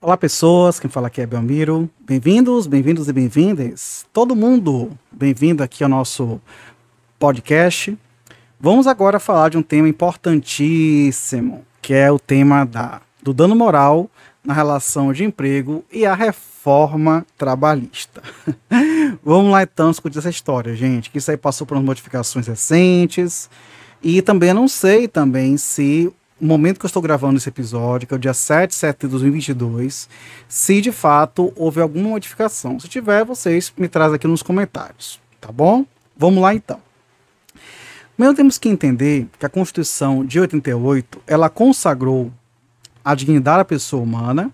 Olá, pessoas. Quem fala aqui é Belmiro. Bem-vindos, bem-vindos e bem-vindas. Todo mundo, bem-vindo aqui ao nosso podcast. Vamos agora falar de um tema importantíssimo, que é o tema da, do dano moral na relação de emprego e a reforma trabalhista. Vamos lá então discutir essa história, gente, que isso aí passou por umas modificações recentes. E também não sei também se o momento que eu estou gravando esse episódio, que é o dia 7 de setembro de 2022, se de fato houve alguma modificação. Se tiver, vocês me trazem aqui nos comentários, tá bom? Vamos lá então. Primeiro temos que entender que a Constituição de 88, ela consagrou a dignidade da pessoa humana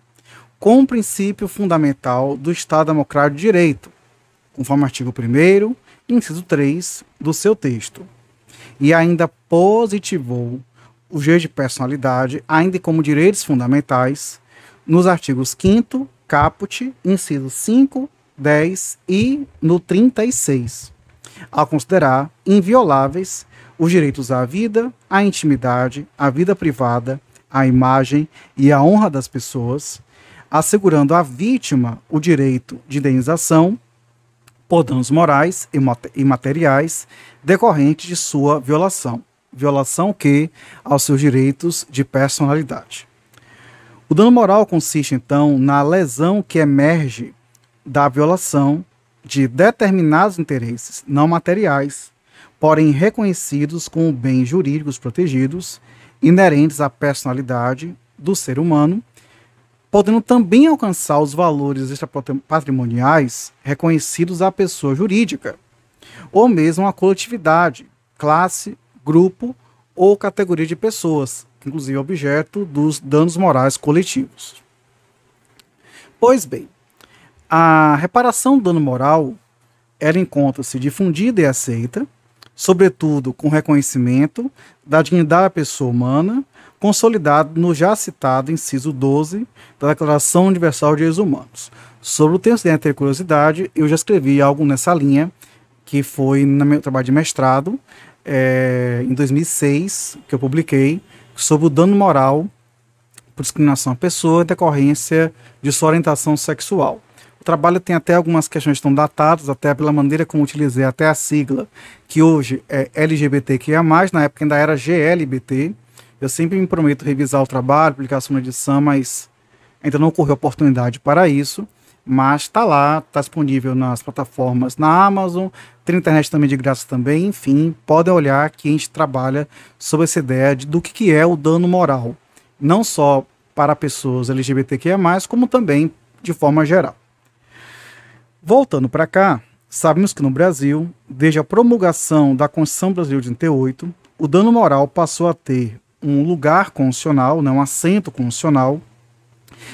como um princípio fundamental do Estado Democrático de Direito, conforme o artigo 1 inciso 3 do seu texto. E ainda positivou o direito de personalidade, ainda como direitos fundamentais, nos artigos 5 caput, inciso 5, 10 e no 36, ao considerar invioláveis os direitos à vida, à intimidade, à vida privada, à imagem e à honra das pessoas, assegurando à vítima o direito de indenização por danos morais e materiais decorrentes de sua violação violação que aos seus direitos de personalidade. O dano moral consiste, então, na lesão que emerge da violação de determinados interesses não materiais, porém reconhecidos como bens jurídicos protegidos, inerentes à personalidade do ser humano, podendo também alcançar os valores patrimoniais reconhecidos à pessoa jurídica, ou mesmo à coletividade, classe grupo ou categoria de pessoas, inclusive objeto dos danos morais coletivos. Pois bem, a reparação do dano moral ela encontra-se difundida e aceita, sobretudo com reconhecimento da dignidade da pessoa humana, consolidado no já citado inciso 12 da Declaração Universal de Direitos Humanos. Sobre o texto de ter curiosidade, eu já escrevi algo nessa linha, que foi no meu trabalho de mestrado, é, em 2006, que eu publiquei, sobre o dano moral por discriminação à pessoa em decorrência de sua orientação sexual. O trabalho tem até algumas questões que estão datadas, até pela maneira como utilizei até a sigla, que hoje é LGBTQIA+, na época ainda era GLBT. Eu sempre me prometo revisar o trabalho, publicação na edição, mas ainda não ocorreu oportunidade para isso mas está lá, está disponível nas plataformas na Amazon, tem internet também de graça também, enfim, podem olhar que a gente trabalha sobre essa ideia de, do que, que é o dano moral, não só para pessoas LGBTQIA+, como também de forma geral. Voltando para cá, sabemos que no Brasil, desde a promulgação da Constituição Brasileira de 88, o dano moral passou a ter um lugar constitucional, né, um assento constitucional,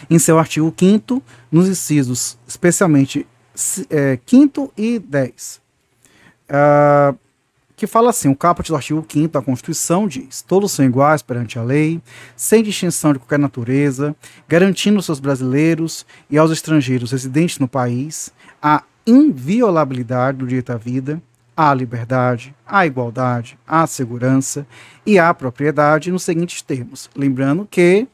em seu artigo 5 nos incisos, especialmente é, 5 e 10. Uh, ah, que fala assim: o caput do artigo 5 da Constituição diz: todos são iguais perante a lei, sem distinção de qualquer natureza, garantindo aos seus brasileiros e aos estrangeiros residentes no país a inviolabilidade do direito à vida, à liberdade, à igualdade, à segurança e à propriedade nos seguintes termos. Lembrando que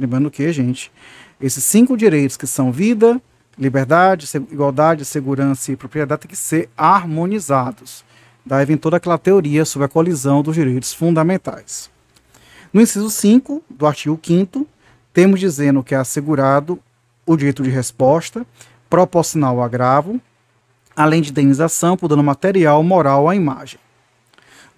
Lembrando que, gente, esses cinco direitos que são vida, liberdade, igualdade, segurança e propriedade têm que ser harmonizados. Daí vem toda aquela teoria sobre a colisão dos direitos fundamentais. No inciso 5 do artigo 5 temos dizendo que é assegurado o direito de resposta proporcional ao agravo, além de indenização por dano material moral à imagem.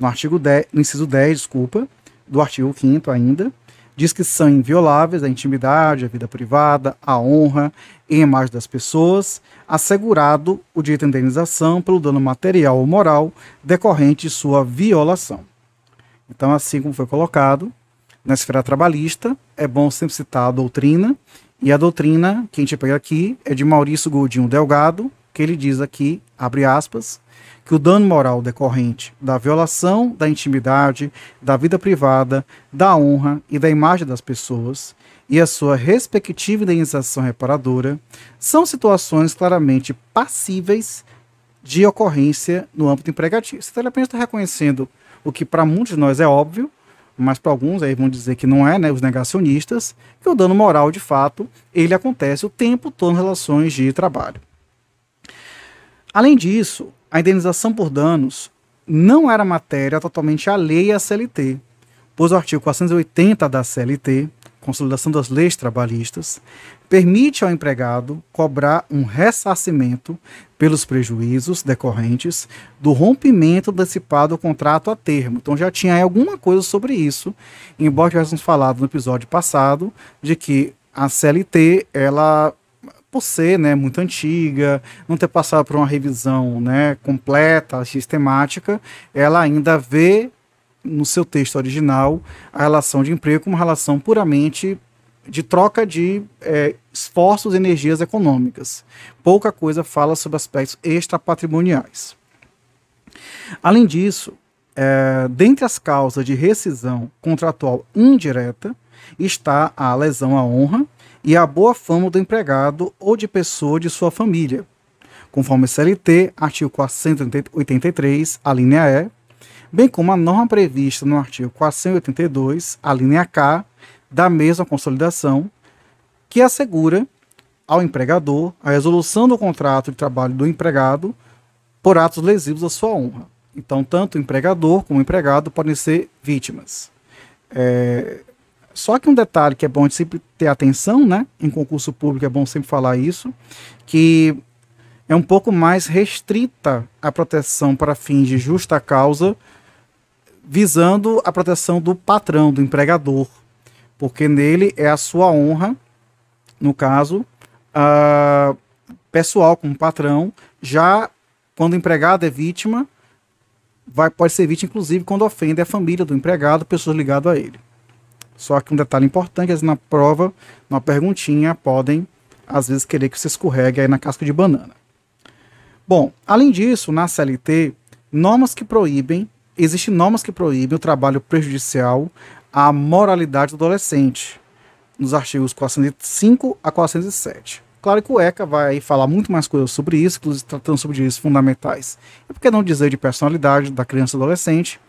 No artigo 10, no inciso 10, desculpa, do artigo 5 ainda, diz que são invioláveis a intimidade, a vida privada, a honra e a imagem das pessoas, assegurado o direito à indenização pelo dano material ou moral decorrente de sua violação. Então, assim como foi colocado, na esfera trabalhista, é bom sempre citar a doutrina, e a doutrina que a gente pega aqui é de Maurício Godinho Delgado, que ele diz aqui, abre aspas, que o dano moral decorrente da violação da intimidade, da vida privada, da honra e da imagem das pessoas e a sua respectiva indenização reparadora são situações claramente passíveis de ocorrência no âmbito empregatício. Então, ele apenas está reconhecendo o que para muitos de nós é óbvio, mas para alguns aí vão dizer que não é, né, os negacionistas, que o dano moral, de fato, ele acontece o tempo todo em relações de trabalho. Além disso, a indenização por danos não era matéria totalmente alheia à CLT, pois o artigo 480 da CLT, Consolidação das Leis Trabalhistas, permite ao empregado cobrar um ressarcimento pelos prejuízos decorrentes do rompimento antecipado do contrato a termo. Então já tinha alguma coisa sobre isso, embora tivéssemos falado no episódio passado de que a CLT, ela por ser né, muito antiga, não ter passado por uma revisão né, completa, sistemática, ela ainda vê no seu texto original a relação de emprego como uma relação puramente de troca de é, esforços e energias econômicas. Pouca coisa fala sobre aspectos extrapatrimoniais. Além disso, é, dentre as causas de rescisão contratual indireta está a lesão à honra e a boa fama do empregado ou de pessoa de sua família, conforme CLT, artigo 483, a linha E, bem como a norma prevista no artigo 482, a linha K, da mesma consolidação, que assegura ao empregador a resolução do contrato de trabalho do empregado por atos lesivos à sua honra. Então, tanto o empregador como o empregado podem ser vítimas. É... Só que um detalhe que é bom de sempre ter atenção, né? Em concurso público é bom sempre falar isso, que é um pouco mais restrita a proteção para fins de justa causa, visando a proteção do patrão, do empregador, porque nele é a sua honra, no caso, pessoal como patrão, já quando o empregado é vítima, vai, pode ser vítima, inclusive, quando ofende a família do empregado, pessoas ligadas a ele. Só que um detalhe importante, é na prova, numa perguntinha, podem, às vezes, querer que você escorregue aí na casca de banana. Bom, além disso, na CLT, normas que proíbem, existem normas que proíbem o trabalho prejudicial a moralidade do adolescente, nos artigos 405 a 407. Claro que o ECA vai falar muito mais coisas sobre isso, inclusive tratando sobre direitos fundamentais. E por que não dizer de personalidade da criança e adolescente?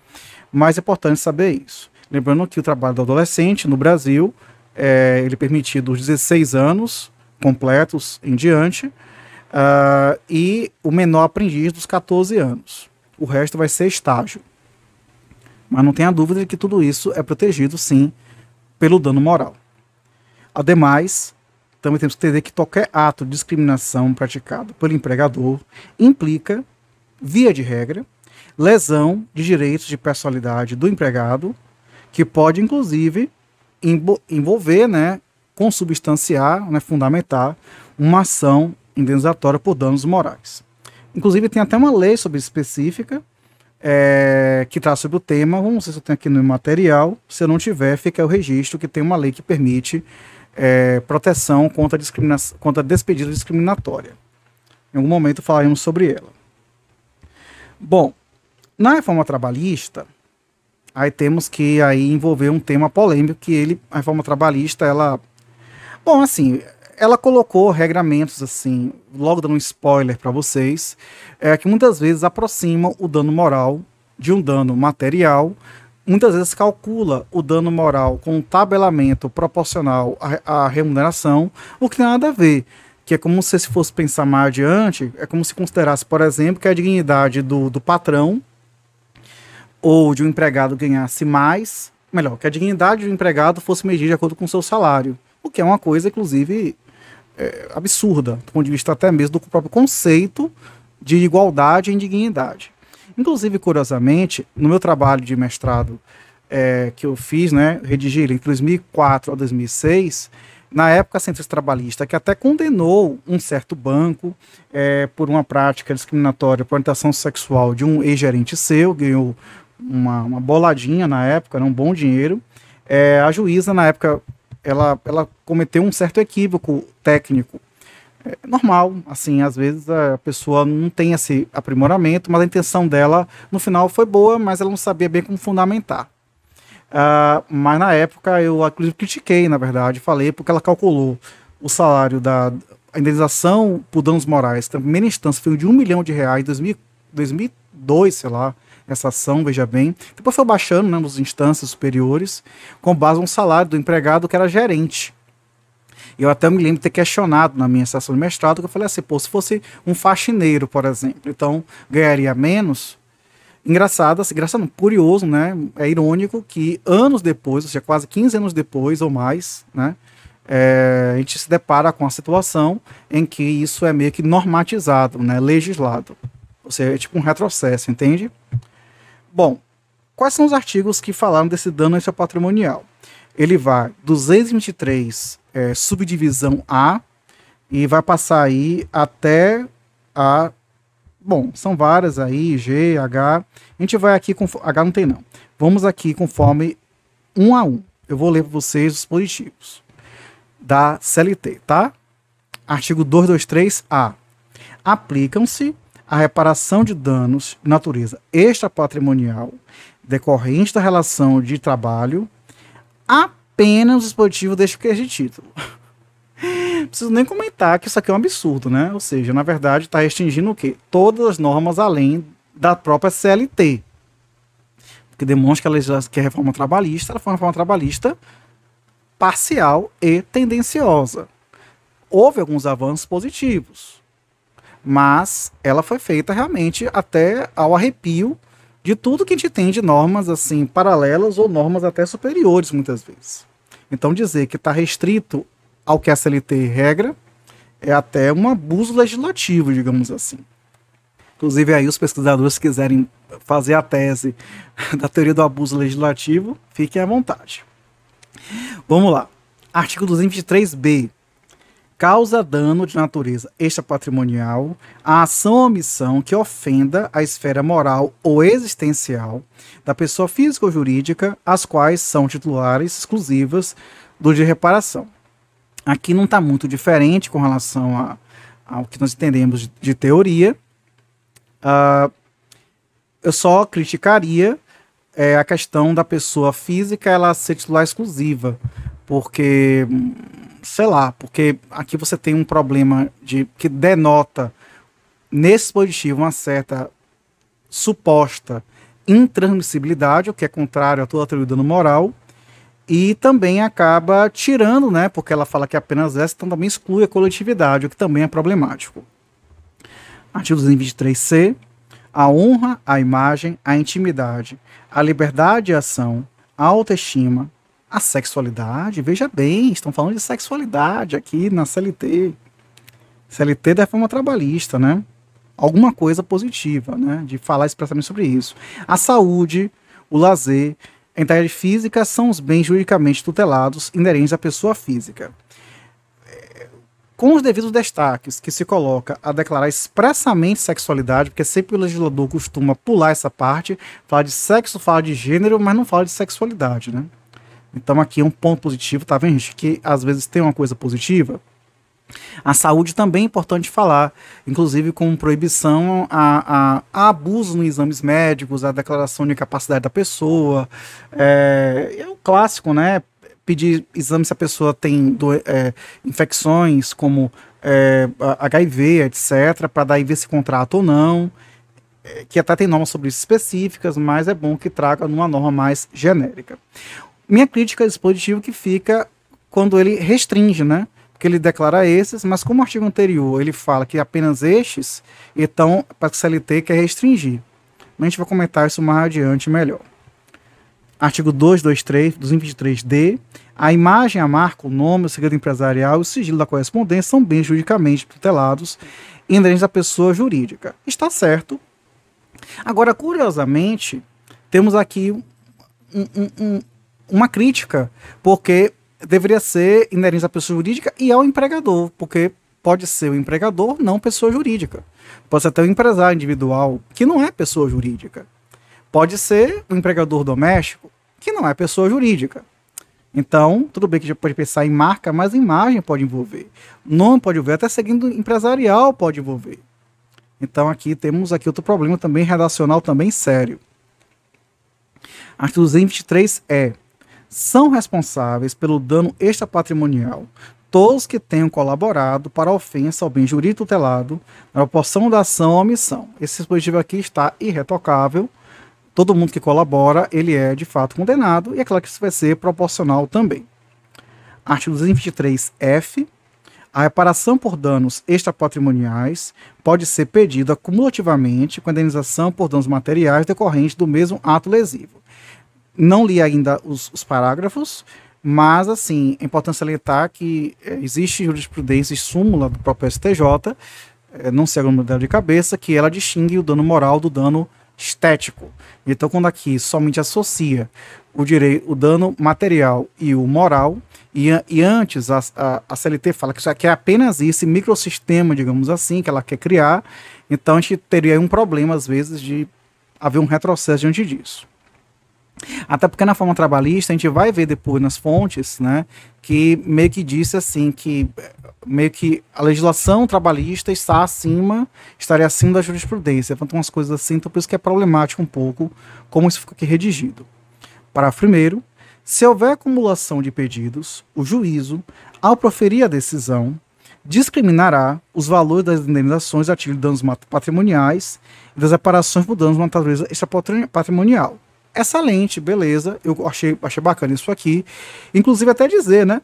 Mas é importante saber isso. Lembrando que o trabalho do adolescente no Brasil é ele é permitido dos 16 anos completos em diante uh, e o menor aprendiz dos 14 anos. O resto vai ser estágio. Mas não tenha dúvida de que tudo isso é protegido, sim, pelo dano moral. Ademais, também temos que entender que qualquer ato de discriminação praticado pelo empregador implica, via de regra, lesão de direitos de personalidade do empregado, que pode, inclusive, envolver, né, consubstanciar, né, fundamentar uma ação indenizatória por danos morais. Inclusive, tem até uma lei sobre específica é, que traz sobre o tema. Vamos ver se eu tenho aqui no material. Se eu não tiver, fica o registro que tem uma lei que permite é, proteção contra, discriminação, contra despedida discriminatória. Em algum momento falaremos sobre ela. Bom, na reforma trabalhista, aí temos que aí envolver um tema polêmico que ele, a reforma trabalhista, ela, bom, assim, ela colocou regramentos assim, logo dando um spoiler para vocês, é, que muitas vezes aproximam o dano moral de um dano material, muitas vezes calcula o dano moral com um tabelamento proporcional à, à remuneração, o que tem nada a ver. Que é como se se fosse pensar mais adiante, é como se considerasse, por exemplo, que a dignidade do, do patrão ou de um empregado ganhasse mais, melhor, que a dignidade do empregado fosse medida de acordo com o seu salário. O que é uma coisa, inclusive, é, absurda, do ponto de vista até mesmo do próprio conceito de igualdade e indignidade. Inclusive, curiosamente, no meu trabalho de mestrado é, que eu fiz, né, redigi entre 2004 a 2006, na época Centro Trabalhista, que até condenou um certo banco é, por uma prática discriminatória por orientação sexual de um ex-gerente seu, ganhou uma, uma, boladinha na época, né, um bom dinheiro. É, a juíza, na época, ela, ela cometeu um certo equívoco técnico. É normal, assim, às vezes a pessoa não tem esse aprimoramento, mas a intenção dela no final foi boa, mas ela não sabia bem como fundamentar. Uh, mas na época eu inclusive critiquei, na verdade, falei porque ela calculou o salário da indenização por danos morais, na primeira instância foi de um milhão de reais em 2002, sei lá, essa ação, veja bem. Depois foi baixando né, nas instâncias superiores, com base no salário do empregado que era gerente. Eu até me lembro de ter questionado na minha sessão de mestrado, que eu falei assim, pô, se fosse um faxineiro, por exemplo, então ganharia menos. Engraçado, assim, engraçado, curioso, né? É irônico que anos depois, ou seja, quase 15 anos depois ou mais, né? É, a gente se depara com a situação em que isso é meio que normatizado, né? Legislado. Ou seja, é tipo um retrocesso, entende? Bom, quais são os artigos que falaram desse dano patrimonial? Ele vai 223 é, subdivisão A e vai passar aí até a. Bom, são várias aí, G, H. A gente vai aqui com. H não tem não. Vamos aqui conforme um a um. Eu vou ler para vocês os positivos da CLT, tá? Artigo 223A. Aplicam-se a reparação de danos de natureza extrapatrimonial decorrente da relação de trabalho apenas o dispositivo deste que título. Preciso nem comentar que isso aqui é um absurdo, né? Ou seja, na verdade, está restringindo o quê? Todas as normas além da própria CLT. Porque demonstra que a, que a reforma trabalhista ela foi uma reforma trabalhista parcial e tendenciosa. Houve alguns avanços positivos, mas ela foi feita realmente até ao arrepio de tudo que a gente tem de normas assim paralelas ou normas até superiores muitas vezes. Então dizer que está restrito ao que a CLT regra é até um abuso legislativo, digamos assim. Inclusive aí os pesquisadores quiserem fazer a tese da teoria do abuso legislativo, fiquem à vontade. Vamos lá. Artigo 223b causa dano de natureza extrapatrimonial a ação ou omissão que ofenda a esfera moral ou existencial da pessoa física ou jurídica, as quais são titulares exclusivas do de reparação. Aqui não está muito diferente com relação a, ao que nós entendemos de, de teoria. Uh, eu só criticaria é, a questão da pessoa física ela ser titular exclusiva, porque sei lá, porque aqui você tem um problema de que denota nesse dispositivo uma certa suposta intransmissibilidade, o que é contrário a toda teoria do dano moral, e também acaba tirando, né, porque ela fala que apenas essa, então também exclui a coletividade, o que também é problemático. Artigo 223c, a honra, a imagem, a intimidade, a liberdade de ação, a autoestima, a sexualidade, veja bem, estão falando de sexualidade aqui na CLT. CLT da forma trabalhista, né? Alguma coisa positiva, né? De falar expressamente sobre isso. A saúde, o lazer, a integridade física são os bens juridicamente tutelados inerentes à pessoa física. Com os devidos destaques que se coloca a declarar expressamente sexualidade, porque sempre o legislador costuma pular essa parte, falar de sexo, fala de gênero, mas não fala de sexualidade, né? Então aqui é um ponto positivo, tá vendo, gente? Que às vezes tem uma coisa positiva. A saúde também é importante falar, inclusive com proibição a, a, a abuso nos exames médicos, a declaração de incapacidade da pessoa. É, é o clássico, né? Pedir exame se a pessoa tem do, é, infecções como é, HIV, etc., para daí ver se contrata ou não. É, que até tem normas sobre isso específicas, mas é bom que traga numa norma mais genérica. Minha crítica é dispositivo que fica quando ele restringe, né? Porque ele declara esses, mas como o artigo anterior ele fala que apenas estes, então para a CLT quer restringir. Mas a gente vai comentar isso mais adiante melhor. Artigo 223, 223D. A imagem, a marca, o nome, o segredo empresarial e o sigilo da correspondência são bens juridicamente tutelados inerentes da pessoa jurídica. Está certo. Agora, curiosamente, temos aqui um, um, uma crítica, porque deveria ser inerente à pessoa jurídica e ao empregador, porque pode ser o empregador, não pessoa jurídica. Pode ser até o empresário individual, que não é pessoa jurídica. Pode ser o empregador doméstico, que não é pessoa jurídica. Então, tudo bem que gente pode pensar em marca, mas imagem pode envolver. Nome pode envolver, até seguindo empresarial pode envolver. Então aqui temos aqui outro problema também redacional também sério. Artigo 223 é são responsáveis pelo dano extrapatrimonial todos que tenham colaborado para a ofensa ao bem jurídico tutelado na proporção da ação ou omissão. Esse dispositivo aqui está irretocável, todo mundo que colabora, ele é de fato condenado, e é claro que isso vai ser proporcional também. Artigo 223F. A reparação por danos extrapatrimoniais pode ser pedida cumulativamente com a indenização por danos materiais decorrentes do mesmo ato lesivo. Não li ainda os, os parágrafos, mas assim, é importante salientar que é, existe jurisprudência e súmula do próprio STJ, é, não sei modelo de cabeça, que ela distingue o dano moral do dano estético. Então, quando aqui somente associa o direito, o dano material e o moral, e, e antes a, a, a, CLT fala que isso aqui é apenas esse microsistema, digamos assim, que ela quer criar, então a gente teria um problema, às vezes, de haver um retrocesso diante disso. Até porque na forma trabalhista a gente vai ver depois nas fontes, né, que meio que disse assim que meio que a legislação trabalhista está acima, estaria acima da jurisprudência. Então, umas coisas assim, então por isso que é problemático um pouco como isso fica aqui redigido. Parágrafo primeiro, se houver acumulação de pedidos, o juízo, ao proferir a decisão, discriminará os valores das indenizações a título de danos patrimoniais e das reparações por danos de natureza extrapatrimonial. Excelente, beleza. Eu achei, achei bacana isso aqui. Inclusive, até dizer, né?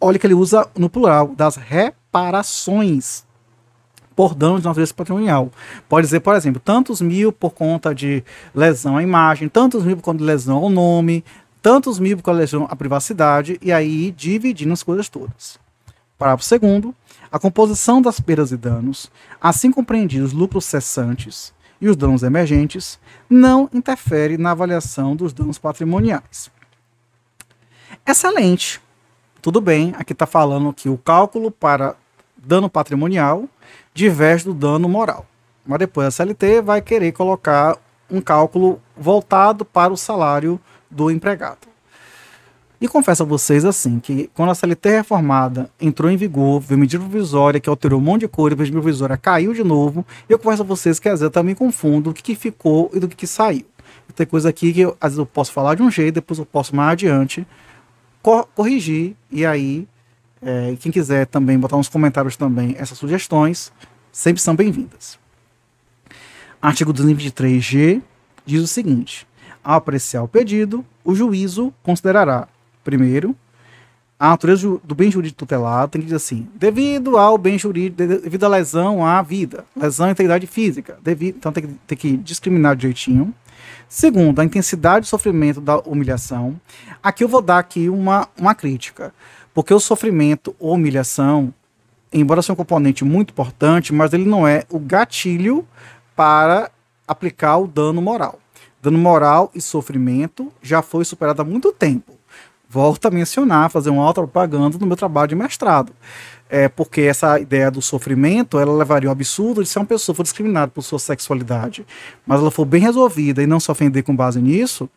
Olha que ele usa no plural, das reparações por danos de natureza patrimonial. Pode dizer, por exemplo, tantos mil por conta de lesão à imagem, tantos mil por conta de lesão ao nome, tantos mil por conta de lesão à privacidade, e aí dividindo as coisas todas. Parágrafo segundo, a composição das perdas e danos, assim compreendidos lucros cessantes e os danos emergentes, não interfere na avaliação dos danos patrimoniais. Excelente. Tudo bem, aqui está falando que o cálculo para dano patrimonial diverge do dano moral. Mas depois a CLT vai querer colocar um cálculo voltado para o salário do empregado. E confesso a vocês assim que quando a CLT reformada entrou em vigor, veio medida provisória que alterou um monte de coisa, a medida provisória caiu de novo, eu confesso a vocês que às vezes eu também confundo o que, que ficou e do que, que saiu. Tem coisa aqui que eu, às vezes eu posso falar de um jeito, depois eu posso mais adiante cor corrigir e aí é, quem quiser também botar nos comentários também essas sugestões, sempre são bem-vindas. Artigo 223G diz o seguinte: ao apreciar o pedido, o juízo considerará Primeiro, a natureza do bem jurídico tutelado tem que dizer assim: devido ao bem jurídico, devido à lesão à vida, lesão à integridade física, devido, então tem que, tem que discriminar direitinho. Segundo, a intensidade do sofrimento da humilhação. Aqui eu vou dar aqui uma, uma crítica, porque o sofrimento ou humilhação, embora seja um componente muito importante, mas ele não é o gatilho para aplicar o dano moral. Dano moral e sofrimento já foi superado há muito tempo volto a mencionar, fazer uma auto-propaganda no meu trabalho de mestrado. É, porque essa ideia do sofrimento, ela levaria ao absurdo de se uma pessoa for discriminada por sua sexualidade, mas ela for bem resolvida e não se ofender com base nisso,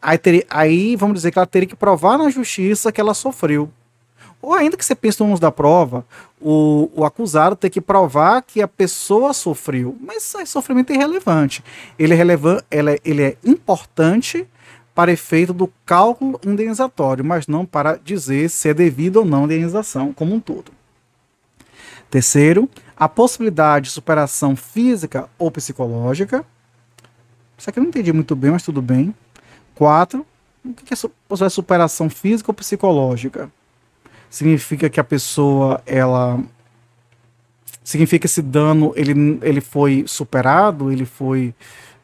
aí, teria, aí vamos dizer que ela teria que provar na justiça que ela sofreu. Ou ainda que você pense no uso da prova, o, o acusado tem que provar que a pessoa sofreu. Mas esse sofrimento é irrelevante. Ele é, relevante, ele é, ele é importante para efeito do cálculo indenizatório, mas não para dizer se é devido ou não a indenização como um todo. Terceiro, a possibilidade de superação física ou psicológica. Isso aqui eu não entendi muito bem, mas tudo bem. Quatro, o que é superação física ou psicológica? Significa que a pessoa, ela significa que esse dano ele, ele foi superado, ele foi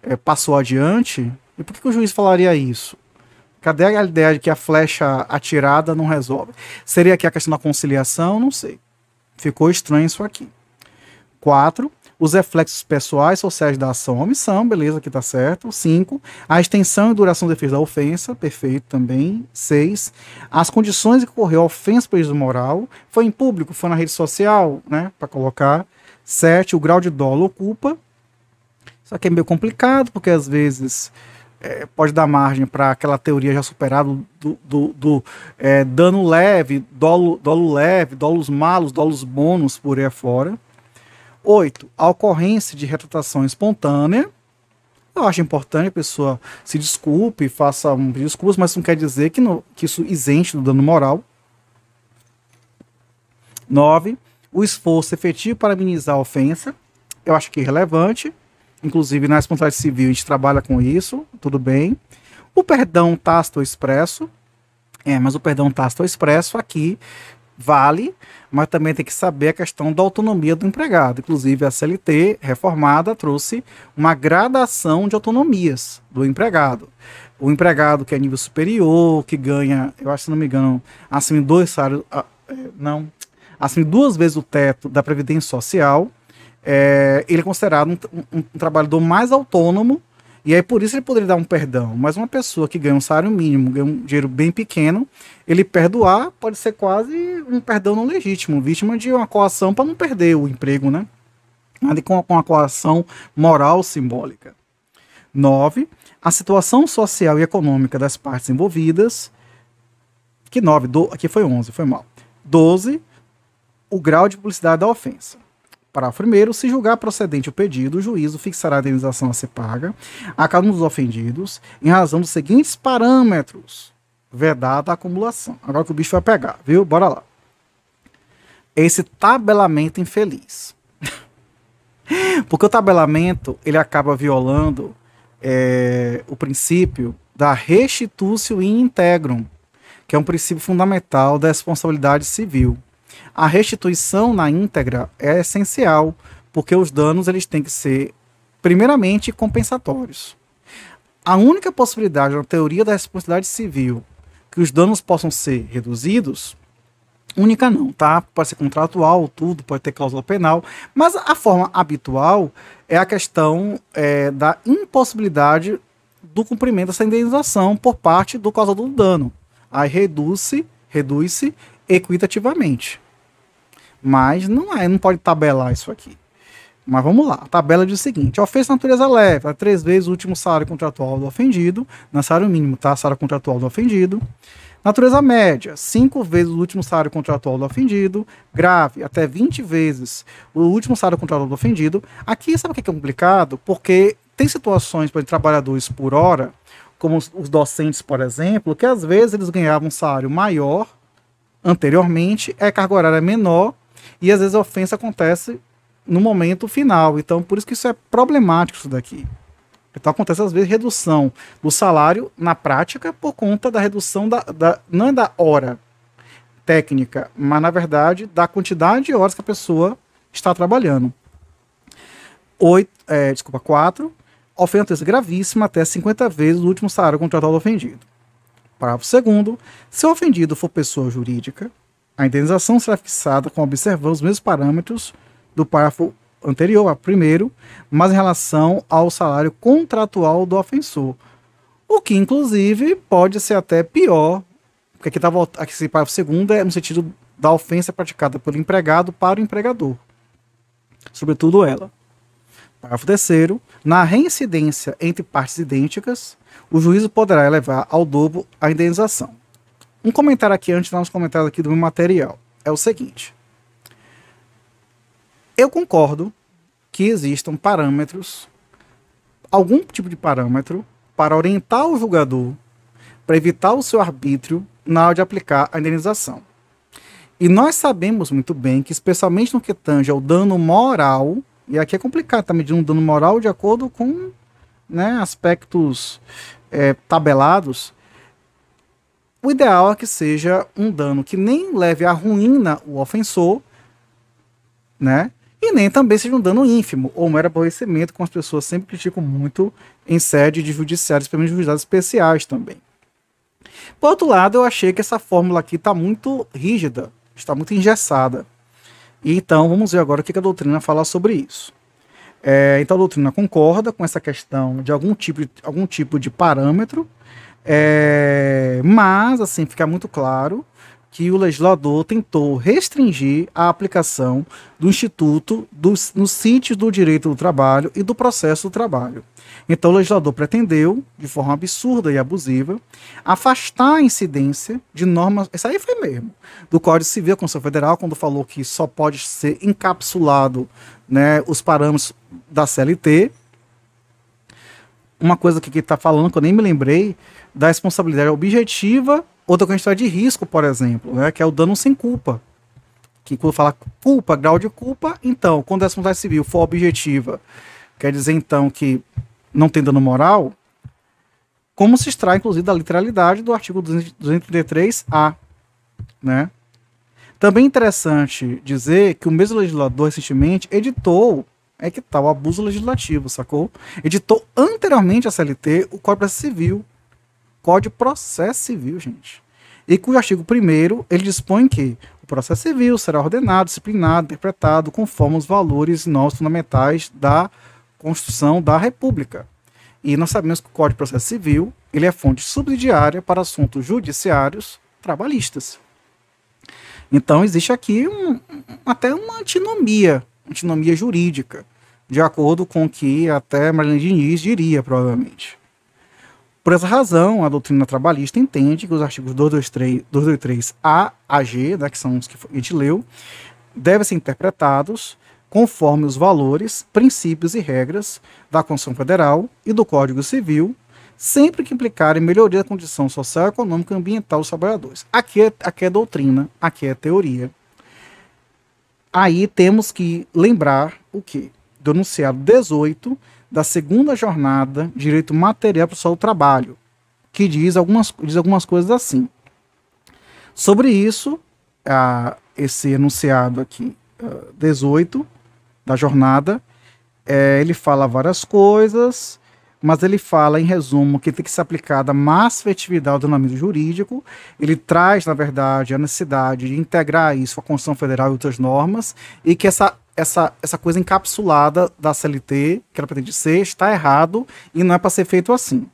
é, passou adiante, e por que, que o juiz falaria isso? Cadê a ideia de que a flecha atirada não resolve? Seria aqui a questão da conciliação? Não sei. Ficou estranho isso aqui. Quatro, os reflexos pessoais sociais da ação omissão, beleza, aqui tá certo. Cinco, a extensão e duração defesa da ofensa, perfeito também. Seis, as condições em que ocorreu a ofensa prejuízo moral, foi em público, foi na rede social, né, para colocar. Sete, o grau de dolo ocupa. Isso aqui é meio complicado, porque às vezes é, pode dar margem para aquela teoria já superada do, do, do é, dano leve, dolo, dolo leve, dolos malos, dolos bônus por aí afora. Oito, a ocorrência de retratação espontânea. Eu acho importante a pessoa se desculpe, faça um desculpas, mas não quer dizer que, no, que isso isente do dano moral. Nove, o esforço efetivo para minimizar a ofensa. Eu acho que é relevante. Inclusive na responsabilidade civil a gente trabalha com isso, tudo bem. O perdão tácito expresso, é, mas o perdão tácito expresso aqui vale, mas também tem que saber a questão da autonomia do empregado. Inclusive, a CLT reformada trouxe uma gradação de autonomias do empregado. O empregado que é nível superior, que ganha, eu acho, se não me engano, de dois salários, ah, é, não, de duas vezes o teto da Previdência Social, é, ele é considerado um, um, um trabalhador mais autônomo e aí por isso ele poderia dar um perdão. Mas uma pessoa que ganha um salário mínimo, ganha um dinheiro bem pequeno, ele perdoar pode ser quase um perdão não legítimo, vítima de uma coação para não perder o emprego, né? Nada com uma coação moral simbólica. 9. A situação social e econômica das partes envolvidas. Que 9, do, aqui foi 11, foi mal. 12. O grau de publicidade da ofensa. Parágrafo 1. Se julgar procedente o pedido, o juízo fixará a indenização a ser paga a cada um dos ofendidos em razão dos seguintes parâmetros. Vedada a acumulação. Agora que o bicho vai pegar, viu? Bora lá. Esse tabelamento infeliz. Porque o tabelamento ele acaba violando é, o princípio da restitutio in integrum, que é um princípio fundamental da responsabilidade civil a restituição na íntegra é essencial, porque os danos eles têm que ser, primeiramente, compensatórios. A única possibilidade na teoria da responsabilidade civil que os danos possam ser reduzidos, única não, tá? Pode ser contratual, tudo, pode ter cláusula penal, mas a forma habitual é a questão é, da impossibilidade do cumprimento dessa indenização por parte do causador do dano. Aí reduz-se, reduz-se equitativamente. Mas não é, não pode tabelar isso aqui. Mas vamos lá. A tabela diz o seguinte: ofensa natureza leve, é três vezes o último salário contratual do ofendido, na salário mínimo, tá? Salário contratual do ofendido. Natureza média, cinco vezes o último salário contratual do ofendido. Grave, até 20 vezes o último salário contratual do ofendido. Aqui, sabe o que é complicado? Porque tem situações para trabalhadores por hora, como os, os docentes, por exemplo, que às vezes eles ganhavam um salário maior anteriormente, é carga horária menor e às vezes a ofensa acontece no momento final. Então, por isso que isso é problemático isso daqui. Então acontece às vezes redução do salário na prática por conta da redução da, da não é da hora técnica, mas na verdade da quantidade de horas que a pessoa está trabalhando. Oito, é, desculpa, 4. Ofensa gravíssima até 50 vezes o último salário contratual do ofendido. Parágrafo 2. Se o ofendido for pessoa jurídica, a indenização será fixada com observando os mesmos parâmetros do parágrafo anterior, a primeiro, mas em relação ao salário contratual do ofensor. O que, inclusive, pode ser até pior, porque aqui, tá, aqui esse parágrafo segundo é no sentido da ofensa praticada pelo empregado para o empregador, sobretudo ela. Parágrafo terceiro, na reincidência entre partes idênticas, o juízo poderá elevar ao dobro a indenização. Um comentário aqui antes dar uns comentários aqui do meu material. É o seguinte. Eu concordo que existam parâmetros, algum tipo de parâmetro, para orientar o julgador, para evitar o seu arbítrio na hora de aplicar a indenização. E nós sabemos muito bem que, especialmente no que tange ao dano moral, e aqui é complicado, tá medindo um dano moral de acordo com né, aspectos é, tabelados, o ideal é que seja um dano que nem leve à ruína o ofensor, né? E nem também seja um dano ínfimo ou mero aborrecimento, como as pessoas sempre criticam muito em sede de judiciários, especialmente juizados especiais também. Por outro lado, eu achei que essa fórmula aqui está muito rígida, está muito engessada. Então, vamos ver agora o que a doutrina fala sobre isso. É, então, a doutrina concorda com essa questão de algum tipo de, algum tipo de parâmetro é, mas, assim, fica muito claro que o legislador tentou restringir a aplicação do Instituto dos, nos sítios do direito do trabalho e do processo do trabalho. Então, o legislador pretendeu, de forma absurda e abusiva, afastar a incidência de normas. Isso aí foi mesmo. Do Código Civil, da Constituição Federal, quando falou que só pode ser encapsulado né, os parâmetros da CLT. Uma coisa que está falando, que eu nem me lembrei, da responsabilidade objetiva ou da quantidade de risco, por exemplo, né, que é o dano sem culpa. Que quando fala culpa, grau de culpa, então, quando a responsabilidade civil for objetiva, Quer dizer, então, que não tem dano moral, como se extrai, inclusive, da literalidade do artigo 233-A. Né? Também interessante dizer que o mesmo legislador recentemente editou, é que tá, o abuso legislativo, sacou? Editou anteriormente a CLT o Código Civil. Código de Processo Civil, gente. E cujo artigo 1 ele dispõe que o processo civil será ordenado, disciplinado, interpretado conforme os valores normas fundamentais da Constituição da República. E nós sabemos que o Código de Processo Civil ele é fonte subsidiária para assuntos judiciários trabalhistas. Então existe aqui um, até uma antinomia, antinomia jurídica, de acordo com o que até Marlene Diniz diria, provavelmente. Por essa razão, a doutrina trabalhista entende que os artigos 223, 223A a G, né, que são os que a gente leu, devem ser interpretados conforme os valores, princípios e regras da Constituição Federal e do Código Civil, sempre que implicarem melhoria da condição social, econômica e ambiental dos trabalhadores. Aqui é, aqui é doutrina, aqui é teoria. Aí temos que lembrar o que? Do enunciado 18 da segunda jornada Direito Material Pessoal do Trabalho, que diz algumas, diz algumas coisas assim. Sobre isso, esse enunciado aqui, 18 da jornada, é, ele fala várias coisas, mas ele fala, em resumo, que tem que ser aplicada mais efetividade ao ordenamento jurídico. Ele traz, na verdade, a necessidade de integrar isso a Constituição Federal e outras normas, e que essa, essa, essa coisa encapsulada da CLT, que ela pretende ser, está errado e não é para ser feito assim.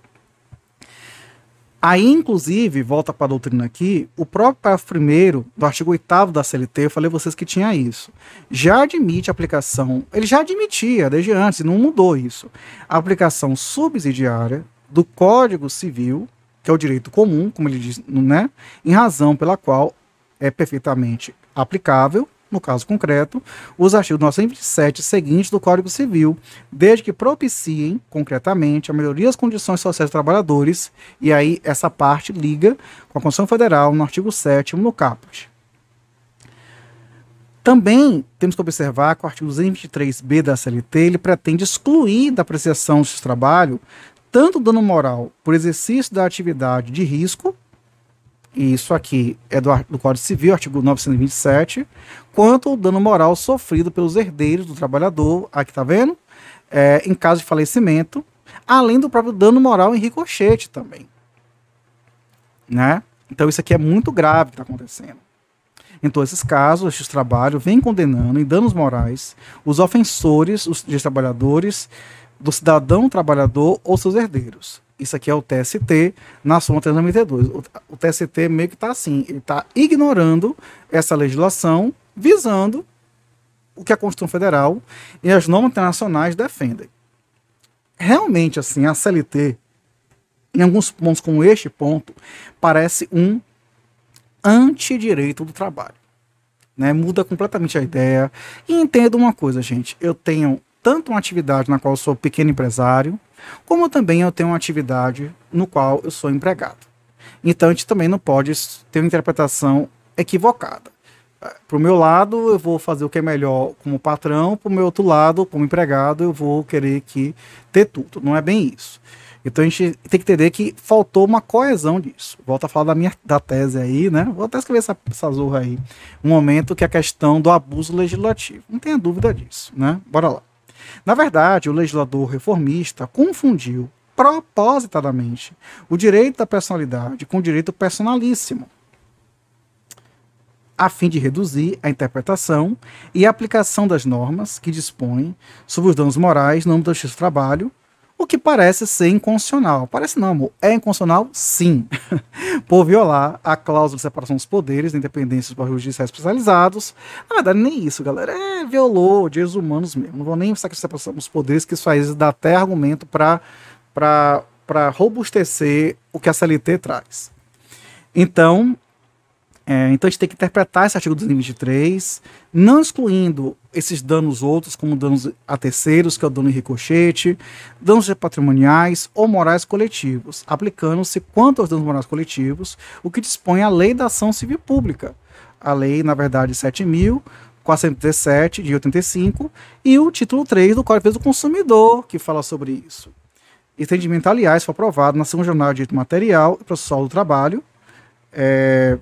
Aí, inclusive, volta para a doutrina aqui, o próprio parágrafo primeiro do artigo 8 da CLT, eu falei a vocês que tinha isso, já admite a aplicação, ele já admitia desde antes, não mudou isso, a aplicação subsidiária do Código Civil, que é o direito comum, como ele diz, né, em razão pela qual é perfeitamente aplicável no caso concreto, os artigos 927 seguintes do Código Civil, desde que propiciem, concretamente, a melhoria das condições sociais dos trabalhadores, e aí essa parte liga com a Constituição Federal no artigo 7 no caput. Também temos que observar que o artigo 223b da CLT ele pretende excluir da apreciação do trabalho tanto dano moral por exercício da atividade de risco, e isso aqui é do, do Código Civil, artigo 927, quanto o dano moral sofrido pelos herdeiros do trabalhador, aqui tá vendo? É, em caso de falecimento, além do próprio dano moral em ricochete também. Né? Então isso aqui é muito grave que está acontecendo. Todos esses casos, estes trabalhos vem condenando em danos morais os ofensores, os trabalhadores, do cidadão trabalhador ou seus herdeiros. Isso aqui é o TST na súmula 392. O, o TST meio que está assim, ele está ignorando essa legislação, visando o que a Constituição Federal e as normas internacionais defendem. Realmente, assim, a CLT, em alguns pontos como este ponto, parece um antidireito do trabalho. Né? Muda completamente a ideia. E entenda uma coisa, gente. Eu tenho tanto uma atividade na qual eu sou pequeno empresário, como também eu tenho uma atividade no qual eu sou empregado. Então a gente também não pode ter uma interpretação equivocada. Para o meu lado, eu vou fazer o que é melhor como patrão, para o meu outro lado, como empregado, eu vou querer que ter tudo. Não é bem isso. Então a gente tem que entender que faltou uma coesão disso. Volto a falar da minha da tese aí, né? Vou até escrever essa, essa zorra aí. Um momento que é a questão do abuso legislativo. Não tenha dúvida disso, né? Bora lá. Na verdade, o legislador reformista confundiu propositadamente o direito da personalidade com o direito personalíssimo, a fim de reduzir a interpretação e a aplicação das normas que dispõem sobre os danos morais no âmbito do trabalho o que parece ser inconstitucional. Parece não, amor. É inconstitucional, sim, por violar a cláusula de separação dos poderes, da independência dos barris judiciais especializados. Na verdade, nem isso, galera. É, violou direitos humanos mesmo. Não vou nem que separação dos poderes, que isso aí dá até argumento para robustecer o que a CLT traz. Então, é, então a gente tem que interpretar esse artigo 223, não excluindo esses danos outros, como danos a terceiros, que é o dano em ricochete, danos patrimoniais ou morais coletivos, aplicando-se quanto aos danos morais coletivos, o que dispõe a lei da ação civil pública. A lei, na verdade, 7.000, 417 de 85 e o título 3 do Código do Consumidor, que fala sobre isso. Entendimento, aliás, foi aprovado na segunda jornada de direito material e processual do trabalho. É...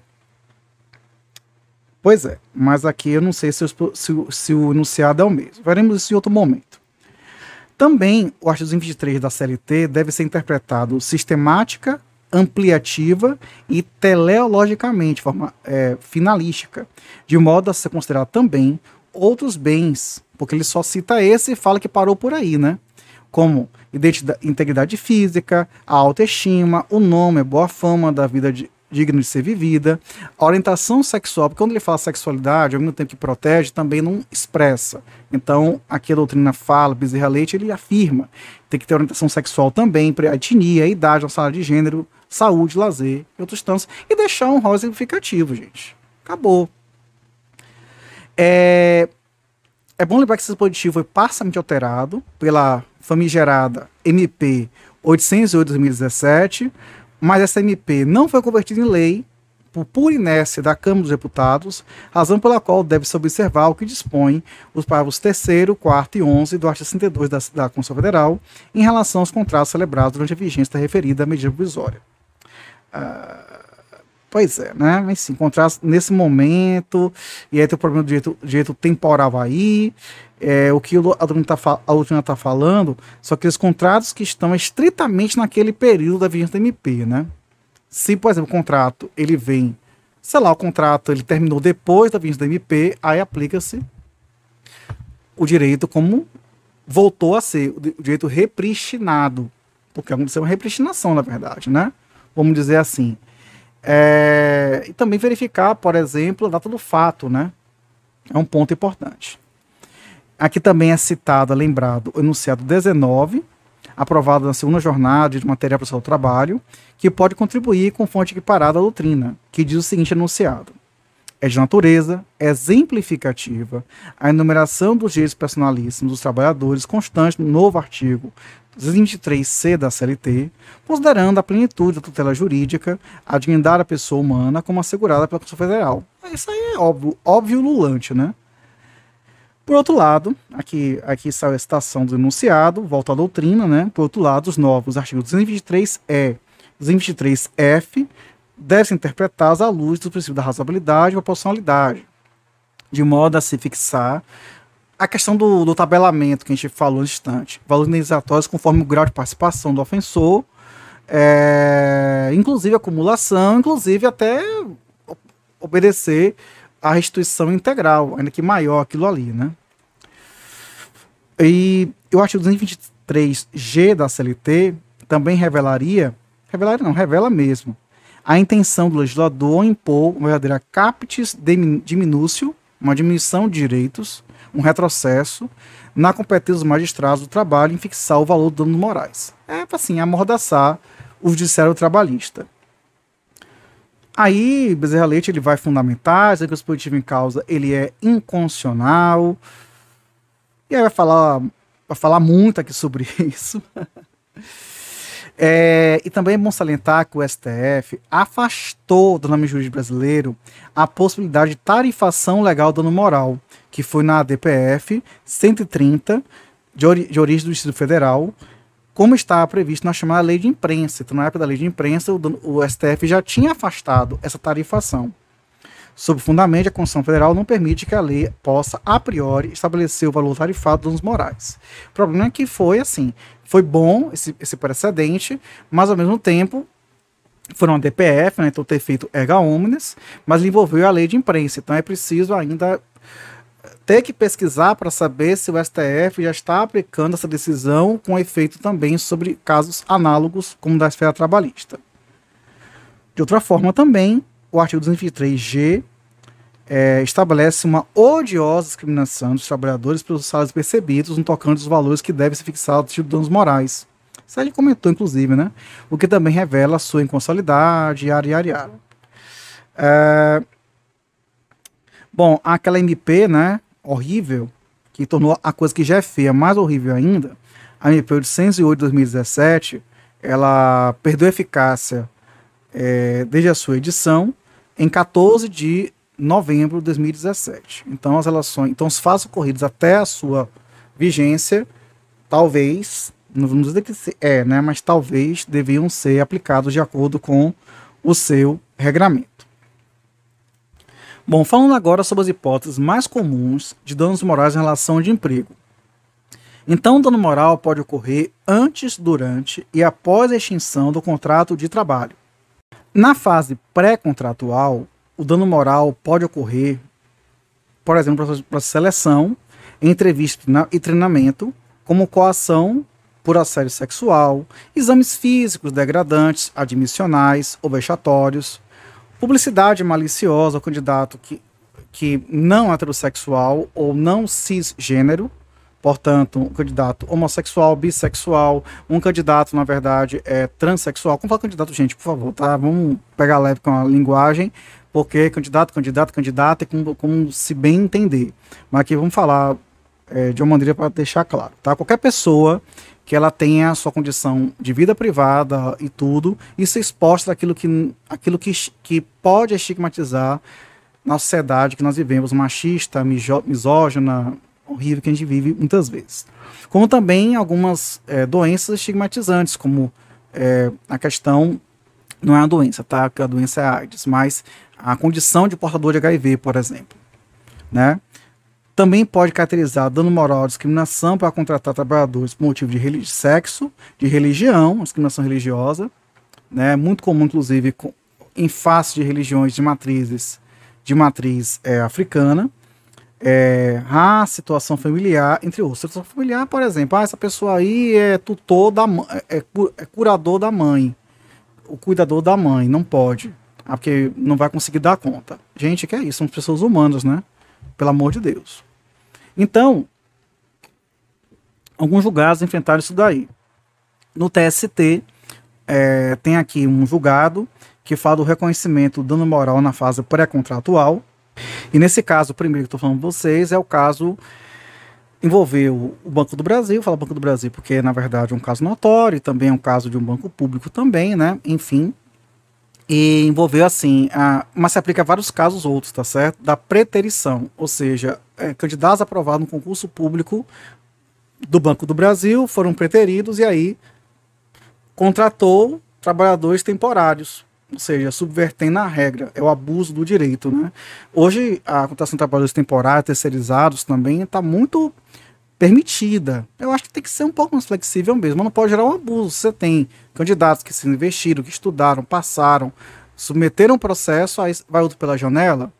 Pois é, mas aqui eu não sei se, se, se o enunciado é o mesmo. Veremos isso em outro momento. Também o artigo 223 da CLT deve ser interpretado sistemática, ampliativa e teleologicamente, forma é, finalística, de modo a ser considerado também outros bens, porque ele só cita esse e fala que parou por aí, né? Como integridade física, a autoestima, o nome, a boa fama da vida de, digna de ser vivida, a orientação sexual, porque quando ele fala sexualidade, ao mesmo tempo que protege, também não expressa. Então, aqui a doutrina fala, Bezerra Leite, ele afirma, tem que ter orientação sexual também, para a etnia, a idade, a sala de gênero, saúde, lazer e outros tantos, e deixar um rol significativo, gente. Acabou. É, é bom lembrar que esse dispositivo foi parcialmente alterado pela famigerada MP 808-2017, mas essa MP não foi convertida em lei por pura inércia da Câmara dos Deputados, razão pela qual deve-se observar o que dispõe os parágrafos 3 4 e 11 do artigo 62 da, da Constituição Federal em relação aos contratos celebrados durante a vigência da referida medida provisória. Uh, Pois é, né? Mas sim, contratos nesse momento, e aí tem o problema do direito, direito temporal aí, é, o que a doutrina está tá falando são aqueles contratos que estão estritamente naquele período da vigência da MP, né? Se, por exemplo, o contrato ele vem, sei lá, o contrato ele terminou depois da vigência da MP, aí aplica-se o direito como voltou a ser, o direito repristinado, porque aconteceu uma repristinação, na verdade, né? Vamos dizer assim. É, e também verificar, por exemplo, a data do fato, né? É um ponto importante. Aqui também é citado, lembrado, o enunciado 19, aprovado na segunda jornada de material para o seu trabalho, que pode contribuir com fonte equiparada à doutrina, que diz o seguinte enunciado. É de natureza exemplificativa a enumeração dos direitos personalíssimos dos trabalhadores constante no novo artigo 223C da CLT, considerando a plenitude da tutela jurídica, a dignidade da pessoa humana como assegurada pela Constituição Federal. Isso aí é óbvio, óbvio lulante, né? Por outro lado, aqui, aqui sai a citação do enunciado, volta à doutrina, né? Por outro lado, os novos artigos 223E, 223F devem ser interpretados à luz do princípio da razoabilidade e proporcionalidade, de modo a se fixar a questão do, do, tabelamento que a gente falou no instante, valores indenizatórios conforme o grau de participação do ofensor, é, inclusive acumulação, inclusive até obedecer a restituição integral, ainda que maior aquilo ali, né? E o artigo 223G da CLT também revelaria, revelaria não, revela mesmo, a intenção do legislador impor uma verdadeira captis diminúcio, uma diminuição de direitos, um retrocesso na competência dos magistrados do trabalho em fixar o valor do danos morais. É, assim, amordaçar o judiciário trabalhista. Aí, Bezerra Leite ele vai fundamentar, dizer que o dispositivo em causa ele é inconstitucional. E aí vai falar, vai falar muito aqui sobre isso. É, e também é bom salientar que o STF afastou do nome jurídico brasileiro a possibilidade de tarifação legal do dano moral, que foi na DPF 130, de, ori de origem do Distrito Federal, como estava previsto na chamada lei de imprensa. Então, na época da lei de imprensa, o, o STF já tinha afastado essa tarifação. Sob fundamento, a Constituição Federal não permite que a lei possa, a priori, estabelecer o valor tarifado dos morais. O problema é que foi assim, foi bom esse, esse precedente, mas ao mesmo tempo foi uma DPF, né, então ter feito erga omnes, mas envolveu a lei de imprensa. Então é preciso ainda ter que pesquisar para saber se o STF já está aplicando essa decisão com efeito também sobre casos análogos como da esfera trabalhista. De outra forma, também, o artigo 223G é, estabelece uma odiosa discriminação dos trabalhadores pelos salários percebidos no tocante dos valores que devem ser fixados de danos morais. Isso gente comentou, inclusive, né? O que também revela a sua inconsolidade, yara, yara, yara. É... Bom, aquela MP, né? horrível, que tornou a coisa que já é feia mais horrível ainda, a MP 808 de 2017, ela perdeu eficácia é, desde a sua edição em 14 de novembro de 2017. Então as relações, então os fatos ocorridos até a sua vigência, talvez, não vamos dizer que é, né, mas talvez deviam ser aplicados de acordo com o seu regramento. Bom, falando agora sobre as hipóteses mais comuns de danos morais em relação de emprego. Então, dano moral pode ocorrer antes, durante e após a extinção do contrato de trabalho. Na fase pré-contratual, o dano moral pode ocorrer, por exemplo, para seleção, entrevista e treinamento, como coação por assédio sexual, exames físicos degradantes, admissionais ou vexatórios, publicidade maliciosa ao candidato que, que não heterossexual ou não cisgênero, portanto, um candidato homossexual, bissexual, um candidato, na verdade, é transexual. Como fala candidato, gente, por favor, tá? Vamos pegar leve com a linguagem, porque candidato, candidato, candidata é como, como se bem entender. Mas aqui vamos falar é, de uma maneira para deixar claro, tá? Qualquer pessoa que ela tenha a sua condição de vida privada e tudo, isso exposta aquilo que, aquilo que, que pode estigmatizar na sociedade que nós vivemos, machista, misógina, horrível que a gente vive muitas vezes. Como também algumas é, doenças estigmatizantes, como é, a questão, não é a doença, tá? Que a doença é a AIDS, mas a condição de portador de HIV, por exemplo, né? Também pode caracterizar dano moral, discriminação para contratar trabalhadores por motivo de sexo, de religião, discriminação religiosa, né? Muito comum, inclusive, em face de religiões de matrizes de matriz é, africana é, situação familiar, entre outros. Situação familiar, por exemplo, ah, essa pessoa aí é tutor da é, é, é curador da mãe, o cuidador da mãe, não pode, ah, porque não vai conseguir dar conta. Gente, que é isso? São pessoas humanas, né? Pelo amor de Deus. Então, alguns julgados enfrentaram isso daí. No TST, é, tem aqui um julgado que fala do reconhecimento do dano moral na fase pré-contratual, e nesse caso, o primeiro que estou falando para vocês é o caso envolveu o Banco do Brasil, fala Banco do Brasil porque na verdade é um caso notório, também é um caso de um banco público também, né? Enfim, e envolveu assim, a, mas se aplica a vários casos outros, tá certo? Da preterição, ou seja, é, candidatos aprovados no concurso público do Banco do Brasil foram preteridos e aí contratou trabalhadores temporários ou seja, subvertendo a regra, é o abuso do direito. Né? Hoje, a contratação de trabalhadores temporários, terceirizados também está muito permitida. Eu acho que tem que ser um pouco mais flexível mesmo, não pode gerar um abuso. Você tem candidatos que se investiram, que estudaram, passaram, submeteram o processo, aí vai outro pela janela.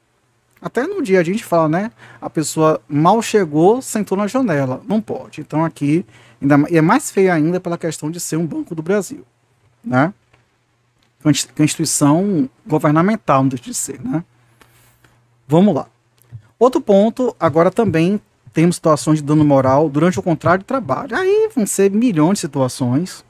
Até no dia a gente fala, né? A pessoa mal chegou, sentou na janela. Não pode. Então aqui, ainda, e é mais feio ainda pela questão de ser um banco do Brasil, né? que instituição governamental, não deixa de ser, né? Vamos lá. Outro ponto, agora também temos situações de dano moral durante o contrato de trabalho. Aí vão ser milhões de situações,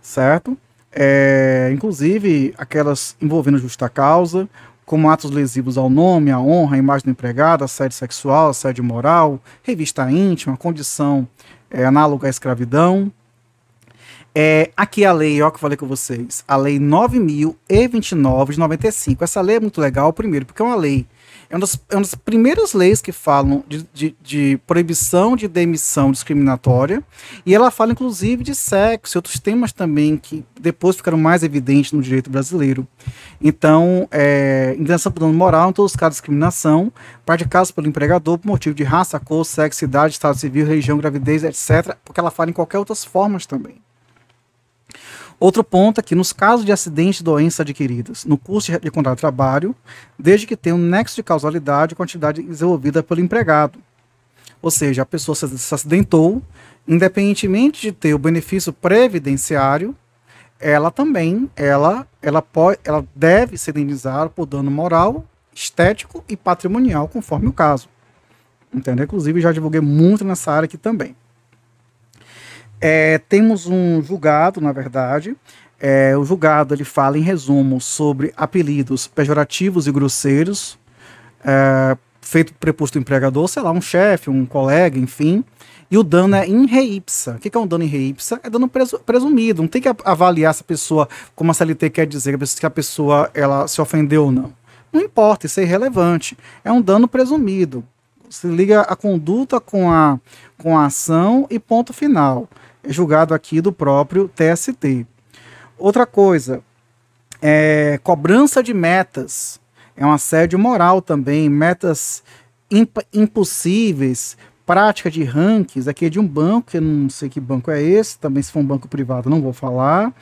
certo? É, inclusive aquelas envolvendo justa causa, como atos lesivos ao nome, à honra, à imagem do empregado, assédio sexual, assédio moral, revista íntima, condição é, análoga à escravidão, é, aqui a lei, ó, que eu falei com vocês, a lei 9.029 de 95. Essa lei é muito legal, primeiro, porque é uma lei, é uma das, é uma das primeiras leis que falam de, de, de, proibição de demissão discriminatória, e ela fala inclusive de sexo e outros temas também que depois ficaram mais evidentes no direito brasileiro. Então, é, indenização por dano moral em todos os casos de discriminação, praticados pelo empregador por motivo de raça, cor, sexo, idade, estado civil, religião, gravidez, etc., porque ela fala em qualquer outras formas também. Outro ponto é que, nos casos de acidente e doença adquiridas no curso de, contrato de trabalho, desde que tenha um nexo de causalidade com a atividade desenvolvida pelo empregado. Ou seja, a pessoa se acidentou, independentemente de ter o benefício previdenciário, ela também, ela, ela, pode, ela deve ser indenizada por dano moral, estético e patrimonial, conforme o caso. Entendeu? Inclusive, já divulguei muito nessa área aqui também. É, temos um julgado, na verdade. É, o julgado ele fala, em resumo, sobre apelidos pejorativos e grosseiros, é, feito preposto empregador, sei lá, um chefe, um colega, enfim. E o dano é in re ipsa. O que é um dano in re ipsa? É dano presumido. Não tem que avaliar se a pessoa, como a CLT quer dizer, que a pessoa ela se ofendeu ou não. Não importa, isso é irrelevante. É um dano presumido. Se liga a conduta com a, com a ação e ponto final. Julgado aqui do próprio TST. Outra coisa, é cobrança de metas. É um assédio moral também, metas imp impossíveis, prática de rankings, aqui é de um banco, que eu não sei que banco é esse, também se for um banco privado não vou falar,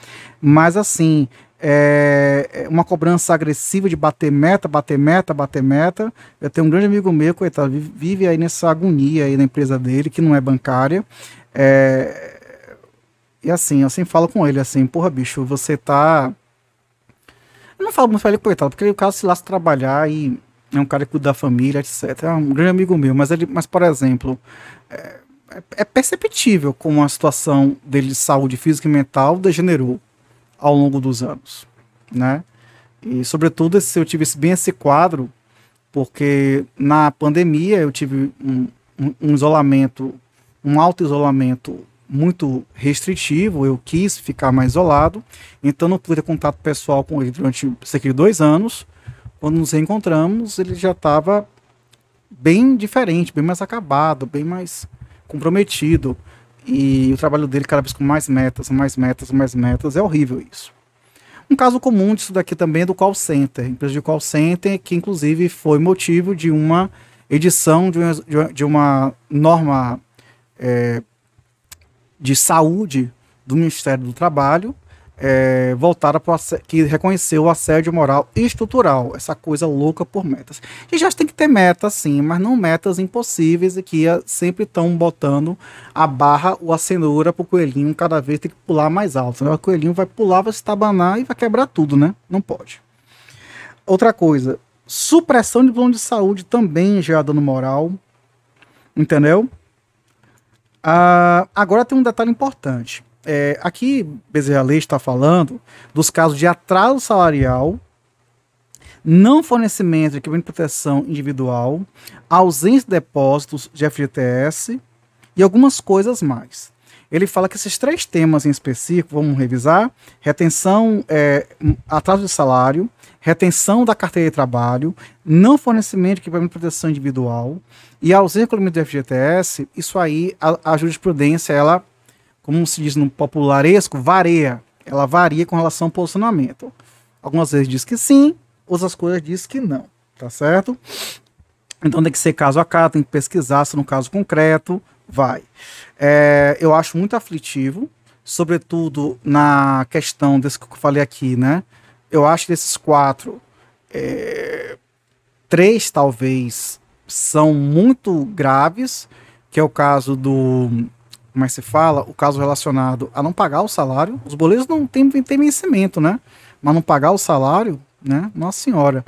mas assim, é, é uma cobrança agressiva de bater meta, bater meta, bater meta. Eu tenho um grande amigo meu, coitado, vive aí nessa agonia aí na empresa dele, que não é bancária. É, e assim, eu sempre falo com ele assim, porra, bicho, você tá. Eu não falo muito pra ele, coitado, porque o cara se lasca trabalhar e é um cara que cuida da família, etc. É um grande amigo meu, mas ele, mas por exemplo, é, é perceptível como a situação dele de saúde física e mental degenerou ao longo dos anos, né? E sobretudo esse, eu tive bem esse quadro porque na pandemia eu tive um, um, um isolamento, um alto isolamento muito restritivo, eu quis ficar mais isolado, então não pude ter contato pessoal com ele durante cerca de dois anos. Quando nos reencontramos, ele já estava bem diferente, bem mais acabado, bem mais comprometido. E o trabalho dele cada vez com mais metas, mais metas, mais metas. É horrível isso. Um caso comum disso daqui também é do call center, empresa de call center, que inclusive foi motivo de uma edição de uma, de uma norma é, de saúde do Ministério do Trabalho, é, voltada para que reconheceu o assédio moral estrutural, essa coisa louca por metas. E já tem que ter metas, sim, mas não metas impossíveis e que sempre estão botando a barra ou a cenoura para o coelhinho cada vez ter que pular mais alto. Né? O coelhinho vai pular, vai se tabanar e vai quebrar tudo, né? Não pode. Outra coisa, supressão de plano de saúde também já dando moral, entendeu? Ah, agora tem um detalhe importante é, aqui Bezerra Leite está falando dos casos de atraso salarial, não fornecimento de equipamento de proteção individual, ausência de depósitos de FGTS e algumas coisas mais. Ele fala que esses três temas em específico, vamos revisar: retenção, é, atraso de salário, retenção da carteira de trabalho, não fornecimento de equipamento de proteção individual e ausência de FGTS, isso aí, a, a jurisprudência, ela como se diz no popularesco, varia. Ela varia com relação ao posicionamento. Algumas vezes diz que sim, outras coisas diz que não, tá certo? Então tem que ser caso a caso, tem que pesquisar se no caso concreto vai. É, eu acho muito aflitivo, sobretudo na questão desse que eu falei aqui, né? Eu acho que desses quatro, é, três talvez são muito graves, que é o caso do como é que se fala, o caso relacionado a não pagar o salário. Os boleiros não têm, vencimento, né? Mas não pagar o salário, né? Nossa Senhora.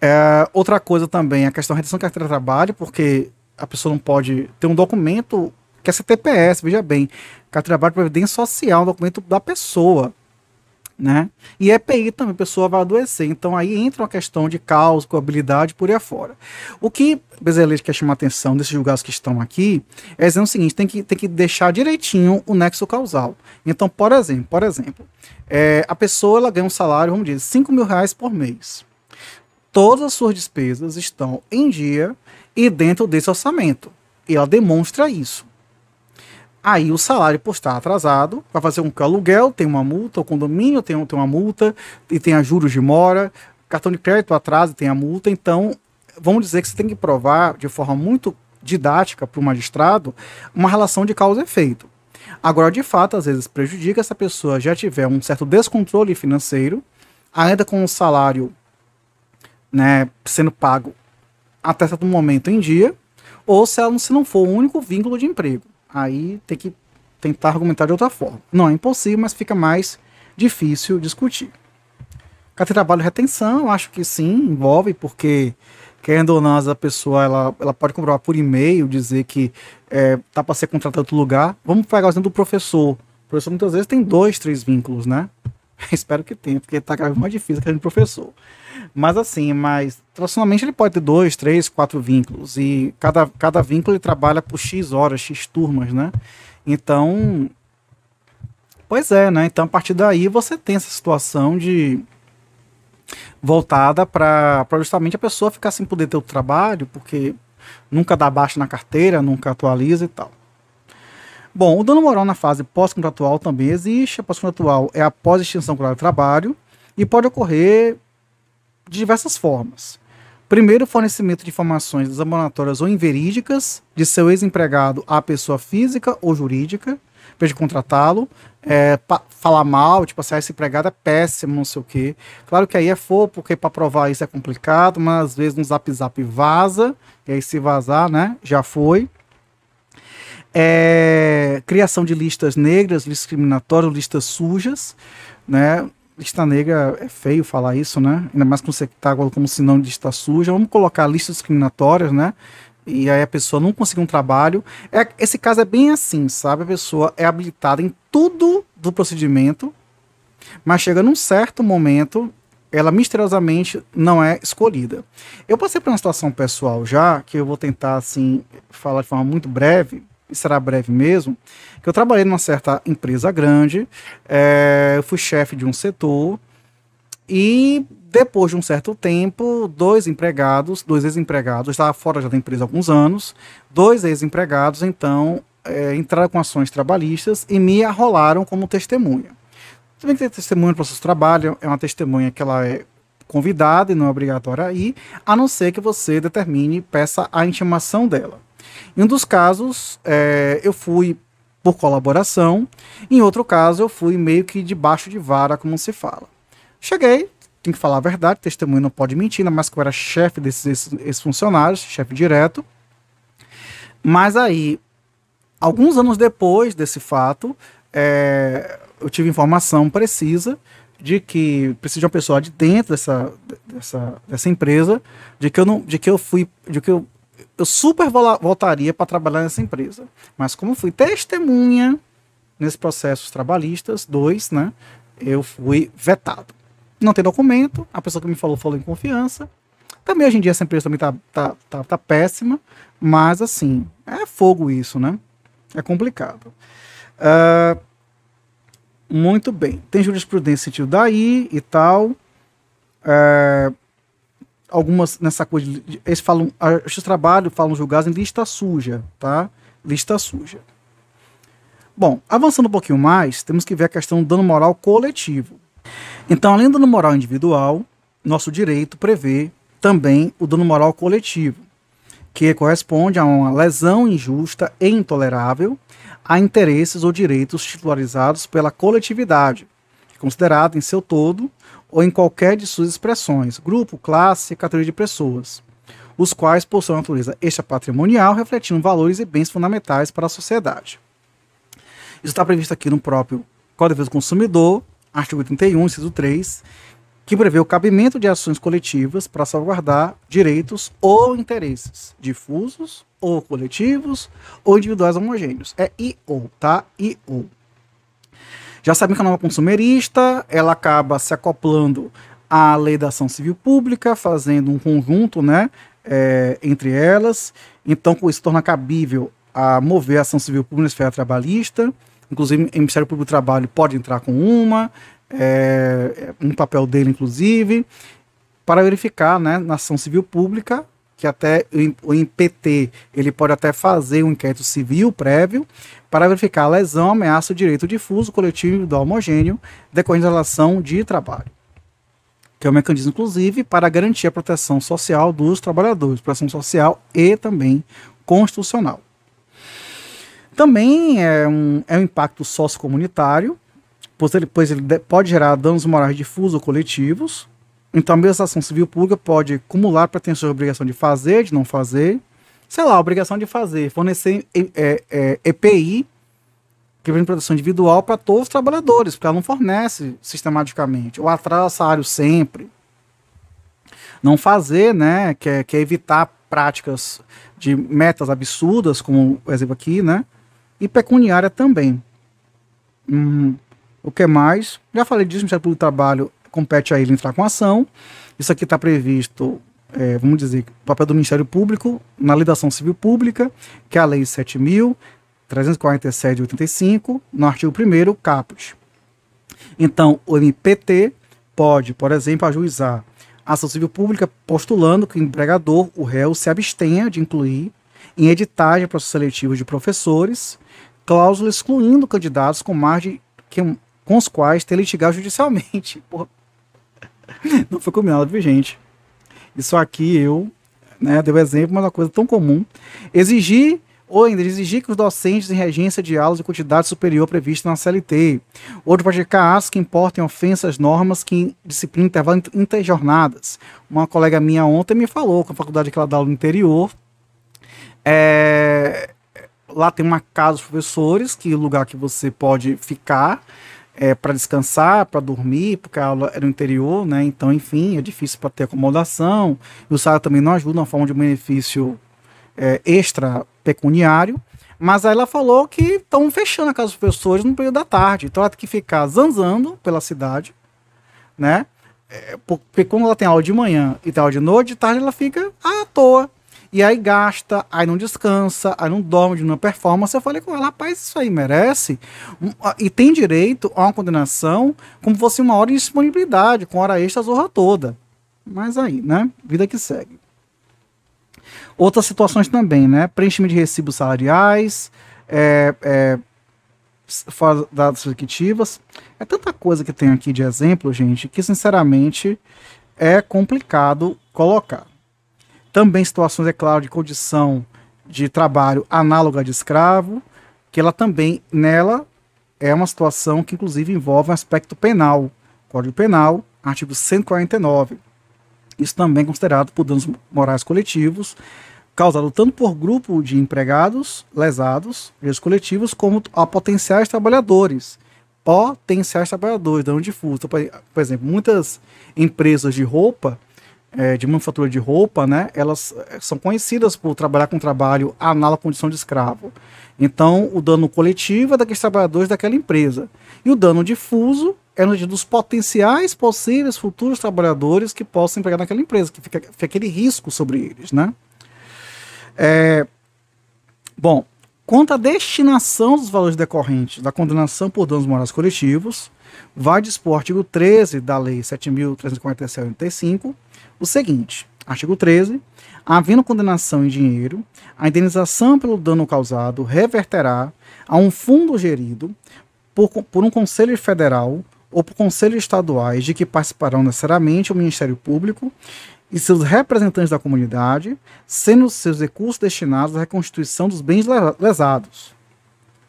É, outra coisa também, a questão da retenção de carteira de trabalho, porque a pessoa não pode ter um documento que é CTPS, veja bem, carteira de trabalho previdência social, um documento da pessoa né? E EPI também, a pessoa vai adoecer. Então aí entra uma questão de causa, coabilidade, por aí afora. O que Bezerra quer chamar a atenção desses julgados que estão aqui é o seguinte: tem que, tem que deixar direitinho o nexo causal. Então, por exemplo, por exemplo, é, a pessoa ela ganha um salário, vamos dizer, 5 mil reais por mês. Todas as suas despesas estão em dia e dentro desse orçamento. E ela demonstra isso. Aí o salário, por estar atrasado, vai fazer um aluguel, tem uma multa, o condomínio tem, tem uma multa, e tem a juros de mora, cartão de crédito atrasa, tem a multa. Então, vamos dizer que você tem que provar de forma muito didática para o magistrado uma relação de causa e efeito. Agora, de fato, às vezes prejudica se a pessoa já tiver um certo descontrole financeiro, ainda com o salário né, sendo pago até certo momento em dia, ou se, ela, se não for o único vínculo de emprego aí tem que tentar argumentar de outra forma. Não é impossível, mas fica mais difícil discutir. Carteira de trabalho e retenção, acho que sim, envolve, porque querendo ou não, a pessoa ela, ela pode comprovar por e-mail, dizer que é, tá para ser contratado em outro lugar. Vamos pegar o exemplo do professor. O professor muitas vezes tem dois, três vínculos, né? Espero que tenha, porque tá cada vez mais difícil que professor. Mas assim, mas tradicionalmente ele pode ter dois, três, quatro vínculos. E cada, cada vínculo ele trabalha por X horas, X turmas, né? Então. Pois é, né? Então a partir daí você tem essa situação de. voltada para justamente a pessoa ficar sem poder ter o trabalho, porque nunca dá baixa na carteira, nunca atualiza e tal. Bom, o dano moral na fase pós-contratual também existe. A pós-contratual é após extinção do trabalho e pode ocorrer de diversas formas. Primeiro, fornecimento de informações desabonatórias ou inverídicas de seu ex-empregado à pessoa física ou jurídica, de contratá-lo, é, falar mal, tipo assim, ah, esse empregado é péssimo, não sei o quê. Claro que aí é for, porque para provar isso é complicado, mas às vezes no zap zap vaza, e aí se vazar, né, já foi. É, criação de listas negras, listas discriminatórias, listas sujas, né, lista negra é feio falar isso, né? Ainda mais quando você está como sinônimo de lista suja. Vamos colocar listas discriminatórias, né? e aí a pessoa não conseguiu um trabalho. É, esse caso é bem assim, sabe? A pessoa é habilitada em tudo do procedimento, mas chega num certo momento, ela misteriosamente não é escolhida. Eu passei por uma situação pessoal já, que eu vou tentar, assim, falar de forma muito breve, e será breve mesmo, que eu trabalhei numa certa empresa grande, é, eu fui chefe de um setor, e depois de um certo tempo, dois empregados, dois ex-empregados, estava fora já da empresa há alguns anos, dois ex-empregados, então, é, entraram com ações trabalhistas e me arrolaram como testemunha. Você tem testemunha no processo de trabalho, é uma testemunha que ela é convidada e não é obrigatória a ir, a não ser que você determine, peça a intimação dela. Em um dos casos, é, eu fui por colaboração, em outro caso, eu fui meio que debaixo de vara, como se fala. Cheguei, tem que falar a verdade, testemunho não pode mentir, mais que eu era chefe desses, desses funcionários, chefe direto. Mas aí, alguns anos depois desse fato, é, eu tive informação precisa de que precisa de uma pessoa de dentro dessa, dessa, dessa empresa, de que eu não, de que eu fui, de que eu, eu super voltaria para trabalhar nessa empresa. Mas como fui testemunha nesses processos trabalhistas, dois, né, eu fui vetado não tem documento, a pessoa que me falou falou em confiança. Também hoje em dia essa empresa também tá, tá, tá, tá péssima, mas assim, é fogo isso, né? É complicado. Uh, muito bem. Tem jurisprudência sentido daí e tal. Uh, algumas nessa coisa. Eles falam. Esses trabalhos falam julgados em lista suja, tá? Lista suja. Bom, avançando um pouquinho mais, temos que ver a questão do dano moral coletivo. Então, além do dano moral individual, nosso direito prevê também o dano moral coletivo, que corresponde a uma lesão injusta e intolerável a interesses ou direitos titularizados pela coletividade, considerado em seu todo ou em qualquer de suas expressões, grupo, classe, categoria de pessoas, os quais possuem natureza extrapatrimonial, refletindo valores e bens fundamentais para a sociedade. Isso está previsto aqui no próprio Código do Consumidor, artigo 31, inciso 3, que prevê o cabimento de ações coletivas para salvaguardar direitos ou interesses difusos ou coletivos ou individuais homogêneos. É I ou, tá? I ou. Já sabem que a nova consumerista, ela acaba se acoplando à lei da ação civil pública, fazendo um conjunto, né, é, entre elas. Então, com isso torna cabível a mover a ação civil pública na esfera trabalhista, Inclusive, o Ministério Público do Trabalho pode entrar com uma, é, um papel dele, inclusive, para verificar né, na ação civil pública, que até o IPT ele pode até fazer um inquérito civil prévio para verificar a lesão, ameaça, o direito difuso, coletivo, individual homogêneo, decorrente da relação de trabalho. Que é um mecanismo, inclusive, para garantir a proteção social dos trabalhadores, proteção social e também constitucional. Também é um, é um impacto sociocomunitário, pois ele, pois ele pode gerar danos morais difusos ou coletivos. Então, a mesma ação civil pública pode acumular pretensões de obrigação de fazer, de não fazer. Sei lá, obrigação de fazer, fornecer é, é, EPI, que vem de proteção individual, para todos os trabalhadores, porque ela não fornece sistematicamente, ou atrasa salário sempre. Não fazer, né, que é, que é evitar práticas de metas absurdas, como o exemplo aqui, né, e pecuniária também. Hum, o que mais? Já falei disso, o Ministério Público do Trabalho compete a ele entrar com ação. Isso aqui está previsto, é, vamos dizer, o papel do Ministério Público na Lei da Ação Civil Pública, que é a Lei 7.347 de 85, no artigo 1 caput. Então, o MPT pode, por exemplo, ajuizar ação civil pública postulando que o empregador, o réu, se abstenha de incluir em editagem processo seletivo de professores cláusula excluindo candidatos com margem que, com os quais ter litigado judicialmente. Porra. Não foi combinado, viu, gente? Isso aqui eu né, deu exemplo, mas é uma coisa tão comum. Exigir ou ainda exigir que os docentes em regência de aulas de quantidade superior prevista na CLT, ou de praticar atos que importem ofensas normas que disciplina intervalo interjornadas. Uma colega minha ontem me falou que a faculdade que ela dá aula no interior, é, lá tem uma casa dos professores, que é lugar que você pode ficar, é, para descansar, para dormir, porque a aula é no interior, né? Então, enfim, é difícil para ter acomodação. E o salário também não ajuda, uma forma de benefício é, extra pecuniário. Mas aí ela falou que estão fechando a casa dos professores no período da tarde. Então ela tem que ficar zanzando pela cidade, né? É, porque quando ela tem aula de manhã e tem aula de noite, de tarde ela fica à toa. E aí gasta, aí não descansa, aí não dorme de uma performance. Eu falei com ela, rapaz, isso aí merece. E tem direito a uma condenação como fosse uma hora de disponibilidade, com hora extra a zorra toda. Mas aí, né? Vida que segue. Outras situações também, né? Preenchimento de recibos salariais, é, é, fora dadas executivas. É tanta coisa que tem aqui de exemplo, gente, que sinceramente é complicado colocar. Também situações, é claro, de condição de trabalho análoga de escravo, que ela também, nela, é uma situação que inclusive envolve um aspecto penal. Código Penal, artigo 149. Isso também é considerado por danos morais coletivos causado tanto por grupo de empregados lesados, direitos coletivos, como a potenciais trabalhadores. Potenciais trabalhadores, dano difuso. Então, por exemplo, muitas empresas de roupa, é, de manufatura de roupa, né, elas é, são conhecidas por trabalhar com trabalho análogo à condição de escravo. Então, o dano coletivo é daqueles trabalhadores daquela empresa. E o dano difuso é no dos potenciais possíveis futuros trabalhadores que possam empregar naquela empresa, que fica, fica aquele risco sobre eles, né? É, bom, quanto à destinação dos valores decorrentes da condenação por danos morais coletivos, vai dispor o artigo 13 da Lei 7.347 o seguinte: artigo 13. Havendo condenação em dinheiro, a indenização pelo dano causado reverterá a um fundo gerido por, por um Conselho Federal ou por conselhos estaduais de que participarão necessariamente o Ministério Público e seus representantes da comunidade, sendo seus recursos destinados à reconstituição dos bens lesados.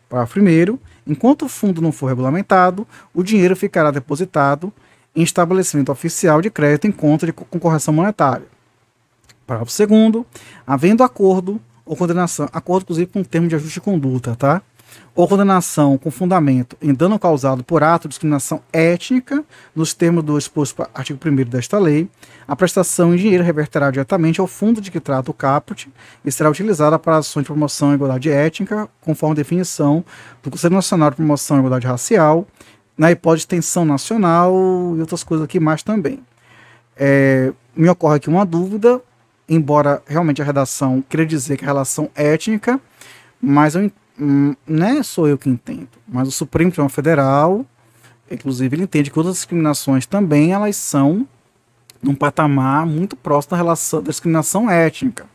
Parágrafo 1. Enquanto o fundo não for regulamentado, o dinheiro ficará depositado em estabelecimento oficial de crédito em conta de concorreção monetária. Parágrafo 2. Havendo acordo ou condenação, acordo inclusive com termo de ajuste de conduta, tá? ou condenação com fundamento em dano causado por ato de discriminação étnica, nos termos do exposto artigo 1 desta lei, a prestação em dinheiro reverterá diretamente ao fundo de que trata o caput e será utilizada para ações de promoção à igualdade étnica, conforme definição do Conselho Nacional de Promoção à Igualdade Racial, na hipótese de tensão nacional e outras coisas aqui mais também. É, me ocorre aqui uma dúvida, embora realmente a redação queira dizer que a relação étnica, mas eu Hum, não é sou eu que entendo, mas o Supremo Tribunal Federal, inclusive, ele entende que outras discriminações também elas são num patamar muito próximo da relação da discriminação étnica,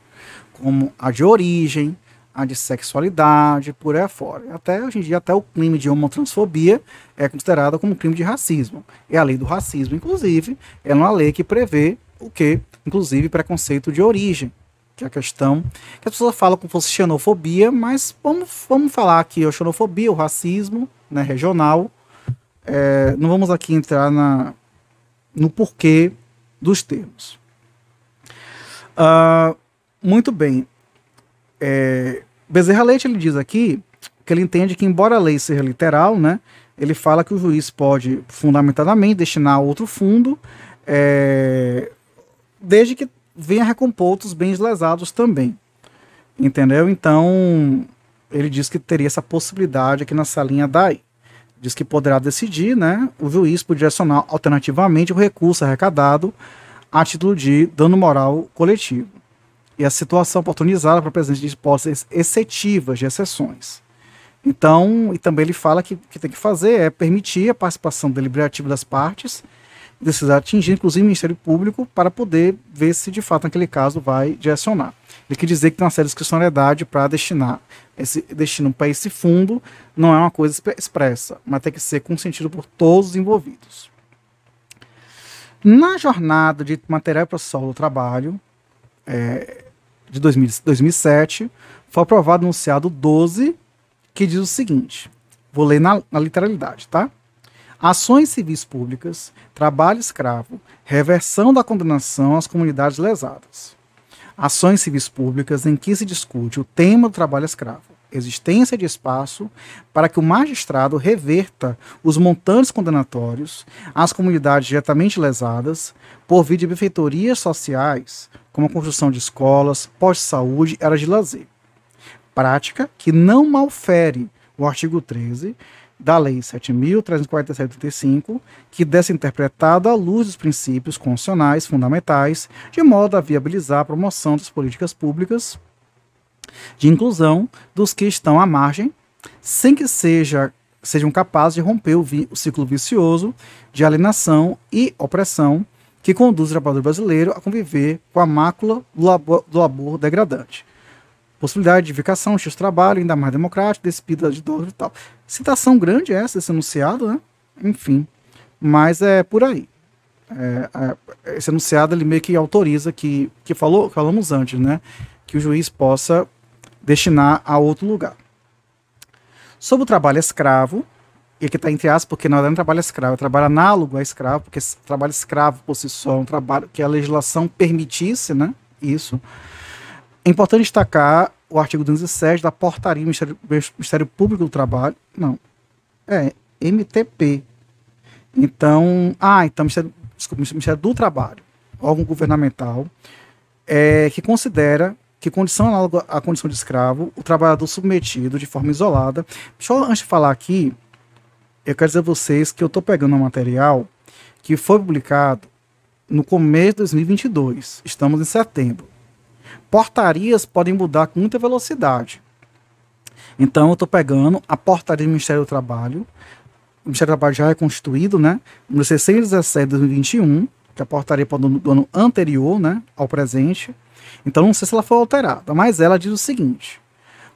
como a de origem, a de sexualidade, por aí afora. Até hoje em dia, até o crime de homotransfobia é considerado como crime de racismo. E a lei do racismo, inclusive, é uma lei que prevê o que? Inclusive preconceito de origem que é a questão que as pessoas falam como fosse xenofobia, mas vamos, vamos falar aqui a xenofobia, o racismo né, regional. É, não vamos aqui entrar na, no porquê dos termos. Uh, muito bem. É, Bezerra Leite ele diz aqui que ele entende que, embora a lei seja literal, né, ele fala que o juiz pode fundamentadamente destinar outro fundo, é, desde que venha recompor outros bens lesados também. Entendeu? Então, ele diz que teria essa possibilidade aqui nessa linha daí. Diz que poderá decidir, né? O juiz por direcionar alternativamente o recurso arrecadado a título de dano moral coletivo. E a situação oportunizada para a presença de hipóteses excetivas de exceções. Então, e também ele fala que o que tem que fazer é permitir a participação deliberativa das partes precisa atingir, inclusive, o Ministério Público para poder ver se de fato naquele caso vai direcionar. Ele quer dizer que tem uma série de discricionalidade para destinar esse destino para esse fundo, não é uma coisa expressa, mas tem que ser consentido por todos os envolvidos. Na jornada de material processual do trabalho, é, de 2000, 2007, foi aprovado o enunciado 12, que diz o seguinte: vou ler na, na literalidade, tá? Ações civis públicas, trabalho escravo, reversão da condenação às comunidades lesadas. Ações civis públicas em que se discute o tema do trabalho escravo, existência de espaço para que o magistrado reverta os montantes condenatórios às comunidades diretamente lesadas por via de benfeitorias sociais, como a construção de escolas, pós-saúde e áreas de lazer. Prática que não malfere o artigo 13 da Lei 7.347-35, que deve ser interpretado à luz dos princípios constitucionais fundamentais, de modo a viabilizar a promoção das políticas públicas de inclusão dos que estão à margem, sem que seja, sejam capazes de romper o, vi, o ciclo vicioso de alienação e opressão que conduz o trabalhador brasileiro a conviver com a mácula do labor, do labor degradante. Possibilidade de indicação, de trabalho, ainda mais democrático, despida de dor e tal. Citação grande essa, esse enunciado, né? Enfim. Mas é por aí. É, é, esse enunciado ele meio que autoriza que, que falou, falamos antes, né? Que o juiz possa destinar a outro lugar. Sobre o trabalho escravo, e aqui está entre aspas, porque não é um trabalho escravo, é trabalho análogo a escravo, porque trabalho escravo por si só é um trabalho que a legislação permitisse, né? Isso. É importante destacar o artigo 207 da portaria do Ministério, Ministério Público do Trabalho. Não. É, MTP. Então, ah, então, Ministério, desculpa, Ministério do Trabalho, órgão governamental, é, que considera que condição análoga à condição de escravo, o trabalhador submetido de forma isolada. Deixa eu, antes de falar aqui, eu quero dizer a vocês que eu estou pegando um material que foi publicado no começo de 2022. Estamos em setembro. Portarias podem mudar com muita velocidade. Então, eu estou pegando a portaria do Ministério do Trabalho. O Ministério do Trabalho já é constituído, né? No 617 de 2021, que é a portaria do ano anterior, né? Ao presente. Então não sei se ela foi alterada, mas ela diz o seguinte: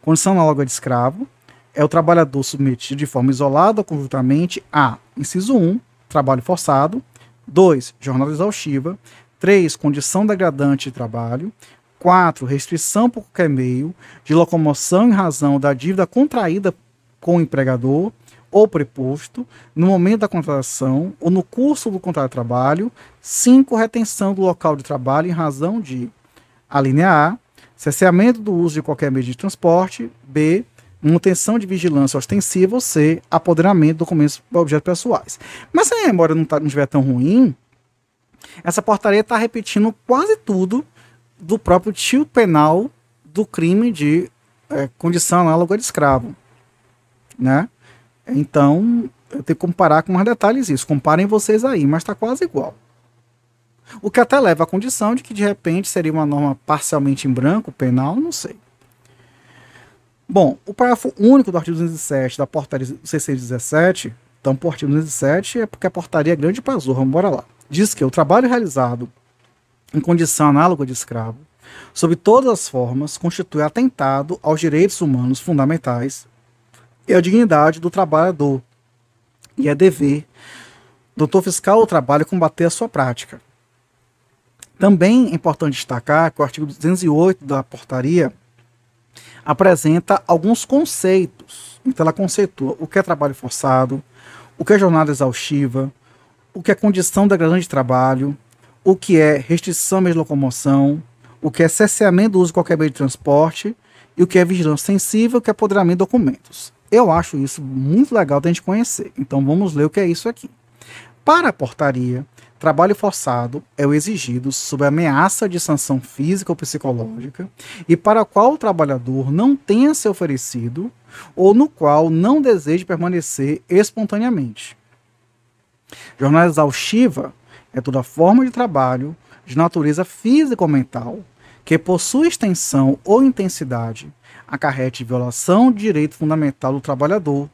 condição análoga de escravo é o trabalhador submetido de forma isolada ou conjuntamente a, inciso 1, trabalho forçado, 2, jornada exaustiva, 3, condição degradante de trabalho, 4, restrição por qualquer meio de locomoção em razão da dívida contraída com o empregador ou preposto no momento da contratação ou no curso do contrato de trabalho. 5, retenção do local de trabalho em razão de a linha A, cerceamento do uso de qualquer meio de transporte. B, manutenção de vigilância ostensiva. C, apoderamento de documentos objetos pessoais. Mas se a memória não, tá, não estiver tão ruim, essa portaria está repetindo quase tudo do próprio tio penal do crime de é, condição análoga de escravo. Né? Então, eu tenho que comparar com mais detalhes isso. Comparem vocês aí, mas está quase igual. O que até leva à condição de que de repente seria uma norma parcialmente em branco, penal, não sei. Bom, o parágrafo único do artigo 207 da portaria 617, então por artigo 207 é porque a portaria é grande para zorra, bora lá. Diz que o trabalho realizado em condição análoga de escravo, sob todas as formas, constitui atentado aos direitos humanos fundamentais e à dignidade do trabalhador, e é dever do fiscal do trabalho combater a sua prática, também é importante destacar que o artigo 208 da portaria apresenta alguns conceitos. Então, ela conceitua o que é trabalho forçado, o que é jornada exaustiva, o que é condição degradante de trabalho, o que é restrição de locomoção, o que é cesseamento do uso de qualquer meio de transporte e o que é vigilância sensível, o que é apoderamento de documentos. Eu acho isso muito legal da gente conhecer. Então vamos ler o que é isso aqui. Para a portaria, Trabalho forçado é o exigido sob ameaça de sanção física ou psicológica e para qual o trabalhador não tenha se oferecido ou no qual não deseje permanecer espontaneamente. Jornada exaustiva é toda forma de trabalho de natureza física ou mental que possui extensão ou intensidade, acarrete violação de direito fundamental do trabalhador,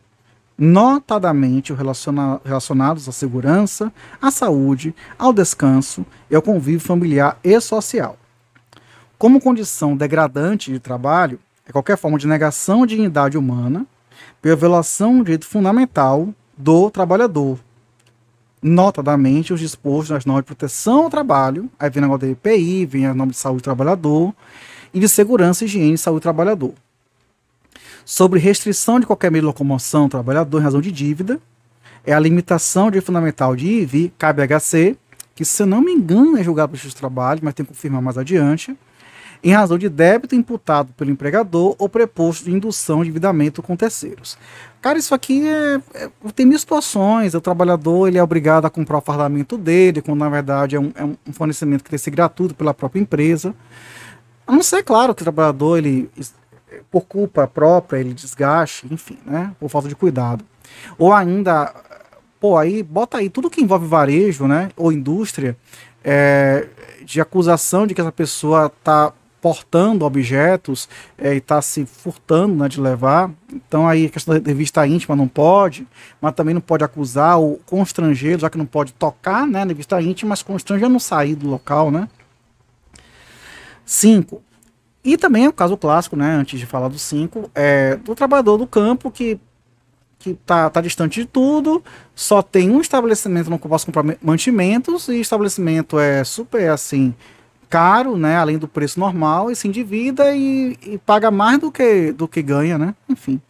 notadamente relaciona relacionados à segurança, à saúde, ao descanso e ao convívio familiar e social. Como condição degradante de trabalho, é qualquer forma de negação de dignidade humana pela violação do direito fundamental do trabalhador, notadamente os dispostos nas normas de proteção ao trabalho, aí vem o negócio da EPI, vem a norma de saúde do trabalhador, e de segurança, higiene e saúde do trabalhador. Sobre restrição de qualquer meio de locomoção do trabalhador em razão de dívida, é a limitação de fundamental de IV, KBHC, que se eu não me engano é julgado pelo justiça do trabalho, mas tem que confirmar mais adiante, em razão de débito imputado pelo empregador ou preposto de indução de endividamento com terceiros. Cara, isso aqui é, é, tem mil situações. O trabalhador ele é obrigado a comprar o fardamento dele, quando na verdade é um, é um fornecimento que tem que ser gratuito pela própria empresa. A não ser, claro, que o trabalhador, ele, por culpa própria, ele desgaste, enfim, né? Por falta de cuidado. Ou ainda, pô, aí, bota aí tudo que envolve varejo, né? Ou indústria, é, de acusação de que essa pessoa está portando objetos é, e está se furtando né, de levar. Então aí a questão da revista íntima não pode, mas também não pode acusar o constrangeiro, já que não pode tocar né, na revista íntima, mas constranger não sair do local, né? Cinco. E também o caso clássico, né, antes de falar do cinco, é do trabalhador do campo que que tá, tá distante de tudo, só tem um estabelecimento no qual posso comprar mantimentos e estabelecimento é super assim caro, né, além do preço normal, e se endivida e, e paga mais do que, do que ganha, né? Enfim.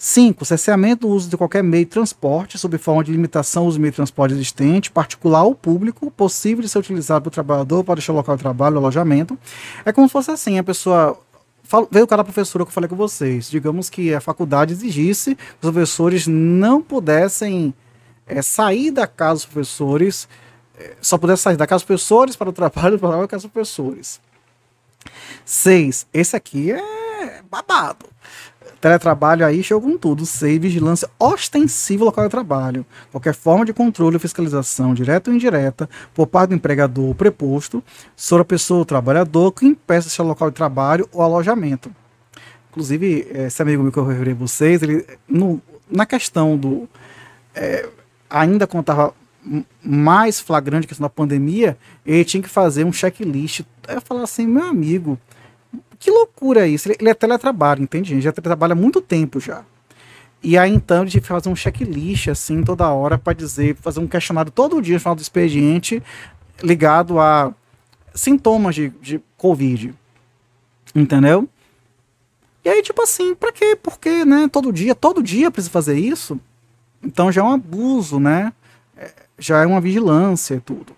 5. Cerceamento do uso de qualquer meio de transporte, sob forma de limitação ao uso do meio de transporte existente, particular ou público, possível de ser utilizado pelo trabalhador para deixar o local de trabalho, alojamento. É como se fosse assim, a pessoa veio o cara professora que eu falei com vocês. Digamos que a faculdade exigisse que os professores não pudessem é, sair da casa dos professores só pudesse sair da casa dos professores para o trabalho, para a casa dos professores. Seis, esse aqui é babado. Teletrabalho aí chegou com tudo. Seis, vigilância ostensiva local de trabalho. Qualquer forma de controle ou fiscalização, direta ou indireta, por parte do empregador ou preposto, sobre a pessoa ou trabalhador que impeça esse local de trabalho ou alojamento. Inclusive, esse amigo meu que eu referi a vocês, ele, no, na questão do. É, ainda estava mais flagrante que na pandemia, ele tinha que fazer um checklist. Eu falava assim, meu amigo, que loucura é isso? Ele, ele é teletrabalho, entende? Ele já trabalha há muito tempo já. E aí então que fazer um checklist assim toda hora para dizer, fazer um questionário todo dia no final do expediente ligado a sintomas de, de Covid. Entendeu? E aí, tipo assim, pra quê? Por quê, né? Todo dia, todo dia precisa fazer isso? Então já é um abuso, né? já é uma vigilância e tudo.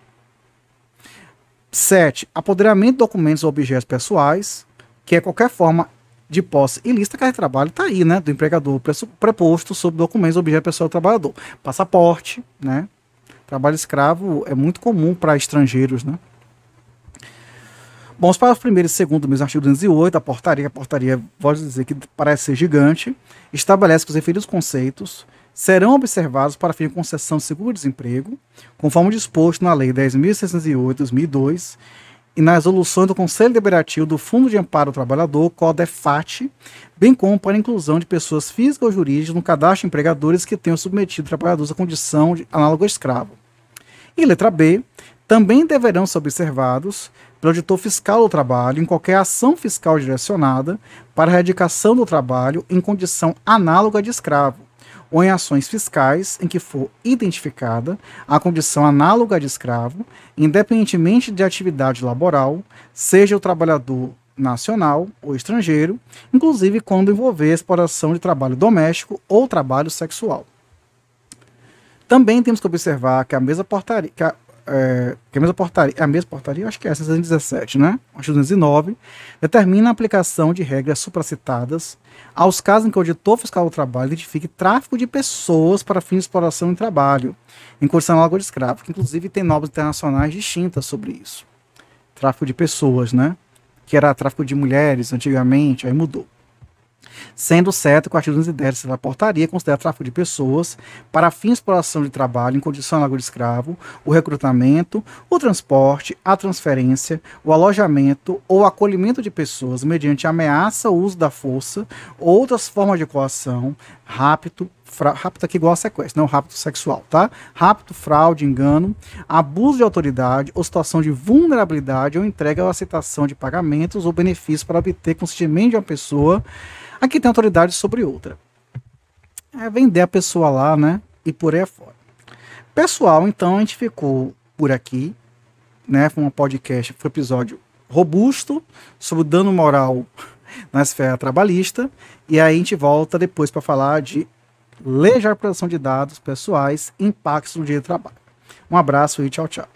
7. Apoderamento de documentos ou objetos pessoais, que é qualquer forma de posse ilícita que de trabalho está aí, né? Do empregador preposto sobre documentos ou objetos pessoais do trabalhador. Passaporte, né? Trabalho escravo é muito comum para estrangeiros, né? Bom, os parágrafos 1 e 2 do mesmo artigo 208, a portaria, a portaria, pode dizer que parece ser gigante, estabelece que os referidos conceitos serão observados para fim de concessão de seguro-desemprego, conforme disposto na Lei 10.608-2002 e nas resoluções do Conselho Deliberativo do Fundo de Amparo ao Trabalhador, CODEFAT, bem como para a inclusão de pessoas físicas ou jurídicas no cadastro de empregadores que tenham submetido trabalhadores à condição de análogo escravo. E letra B, também deverão ser observados pelo auditor fiscal do trabalho em qualquer ação fiscal direcionada para a erradicação do trabalho em condição análoga de escravo, ou em ações fiscais em que for identificada a condição análoga de escravo, independentemente de atividade laboral, seja o trabalhador nacional ou estrangeiro, inclusive quando envolver exploração de trabalho doméstico ou trabalho sexual. Também temos que observar que a mesma portaria, que a, é, que a mesma portaria, a mesma portaria, acho que é a 617, né? Artigo 209, determina a aplicação de regras supracitadas aos casos em que o auditor fiscal do trabalho identifique tráfico de pessoas para fins de exploração em trabalho, em condição análoga de escravo, que inclusive tem normas internacionais distintas sobre isso. Tráfico de pessoas, né? Que era tráfico de mulheres antigamente, aí mudou sendo certo que o artigo 210 da portaria considera tráfico de pessoas para fins de exploração de trabalho em condição de de escravo, o recrutamento, o transporte, a transferência, o alojamento ou acolhimento de pessoas mediante ameaça, uso da força, outras formas de coação, rapto, rapto aqui igual a sequestro, não rapto sexual, tá? Rapto, fraude, engano, abuso de autoridade ou situação de vulnerabilidade ou entrega ou aceitação de pagamentos ou benefícios para obter consentimento de uma pessoa a que tem autoridade sobre outra. É vender a pessoa lá, né? E por aí fora. Pessoal, então a gente ficou por aqui, né? Foi um podcast, foi um episódio robusto sobre o dano moral na esfera trabalhista. E aí a gente volta depois para falar de lei de dados pessoais, impactos no dia de trabalho. Um abraço e tchau, tchau.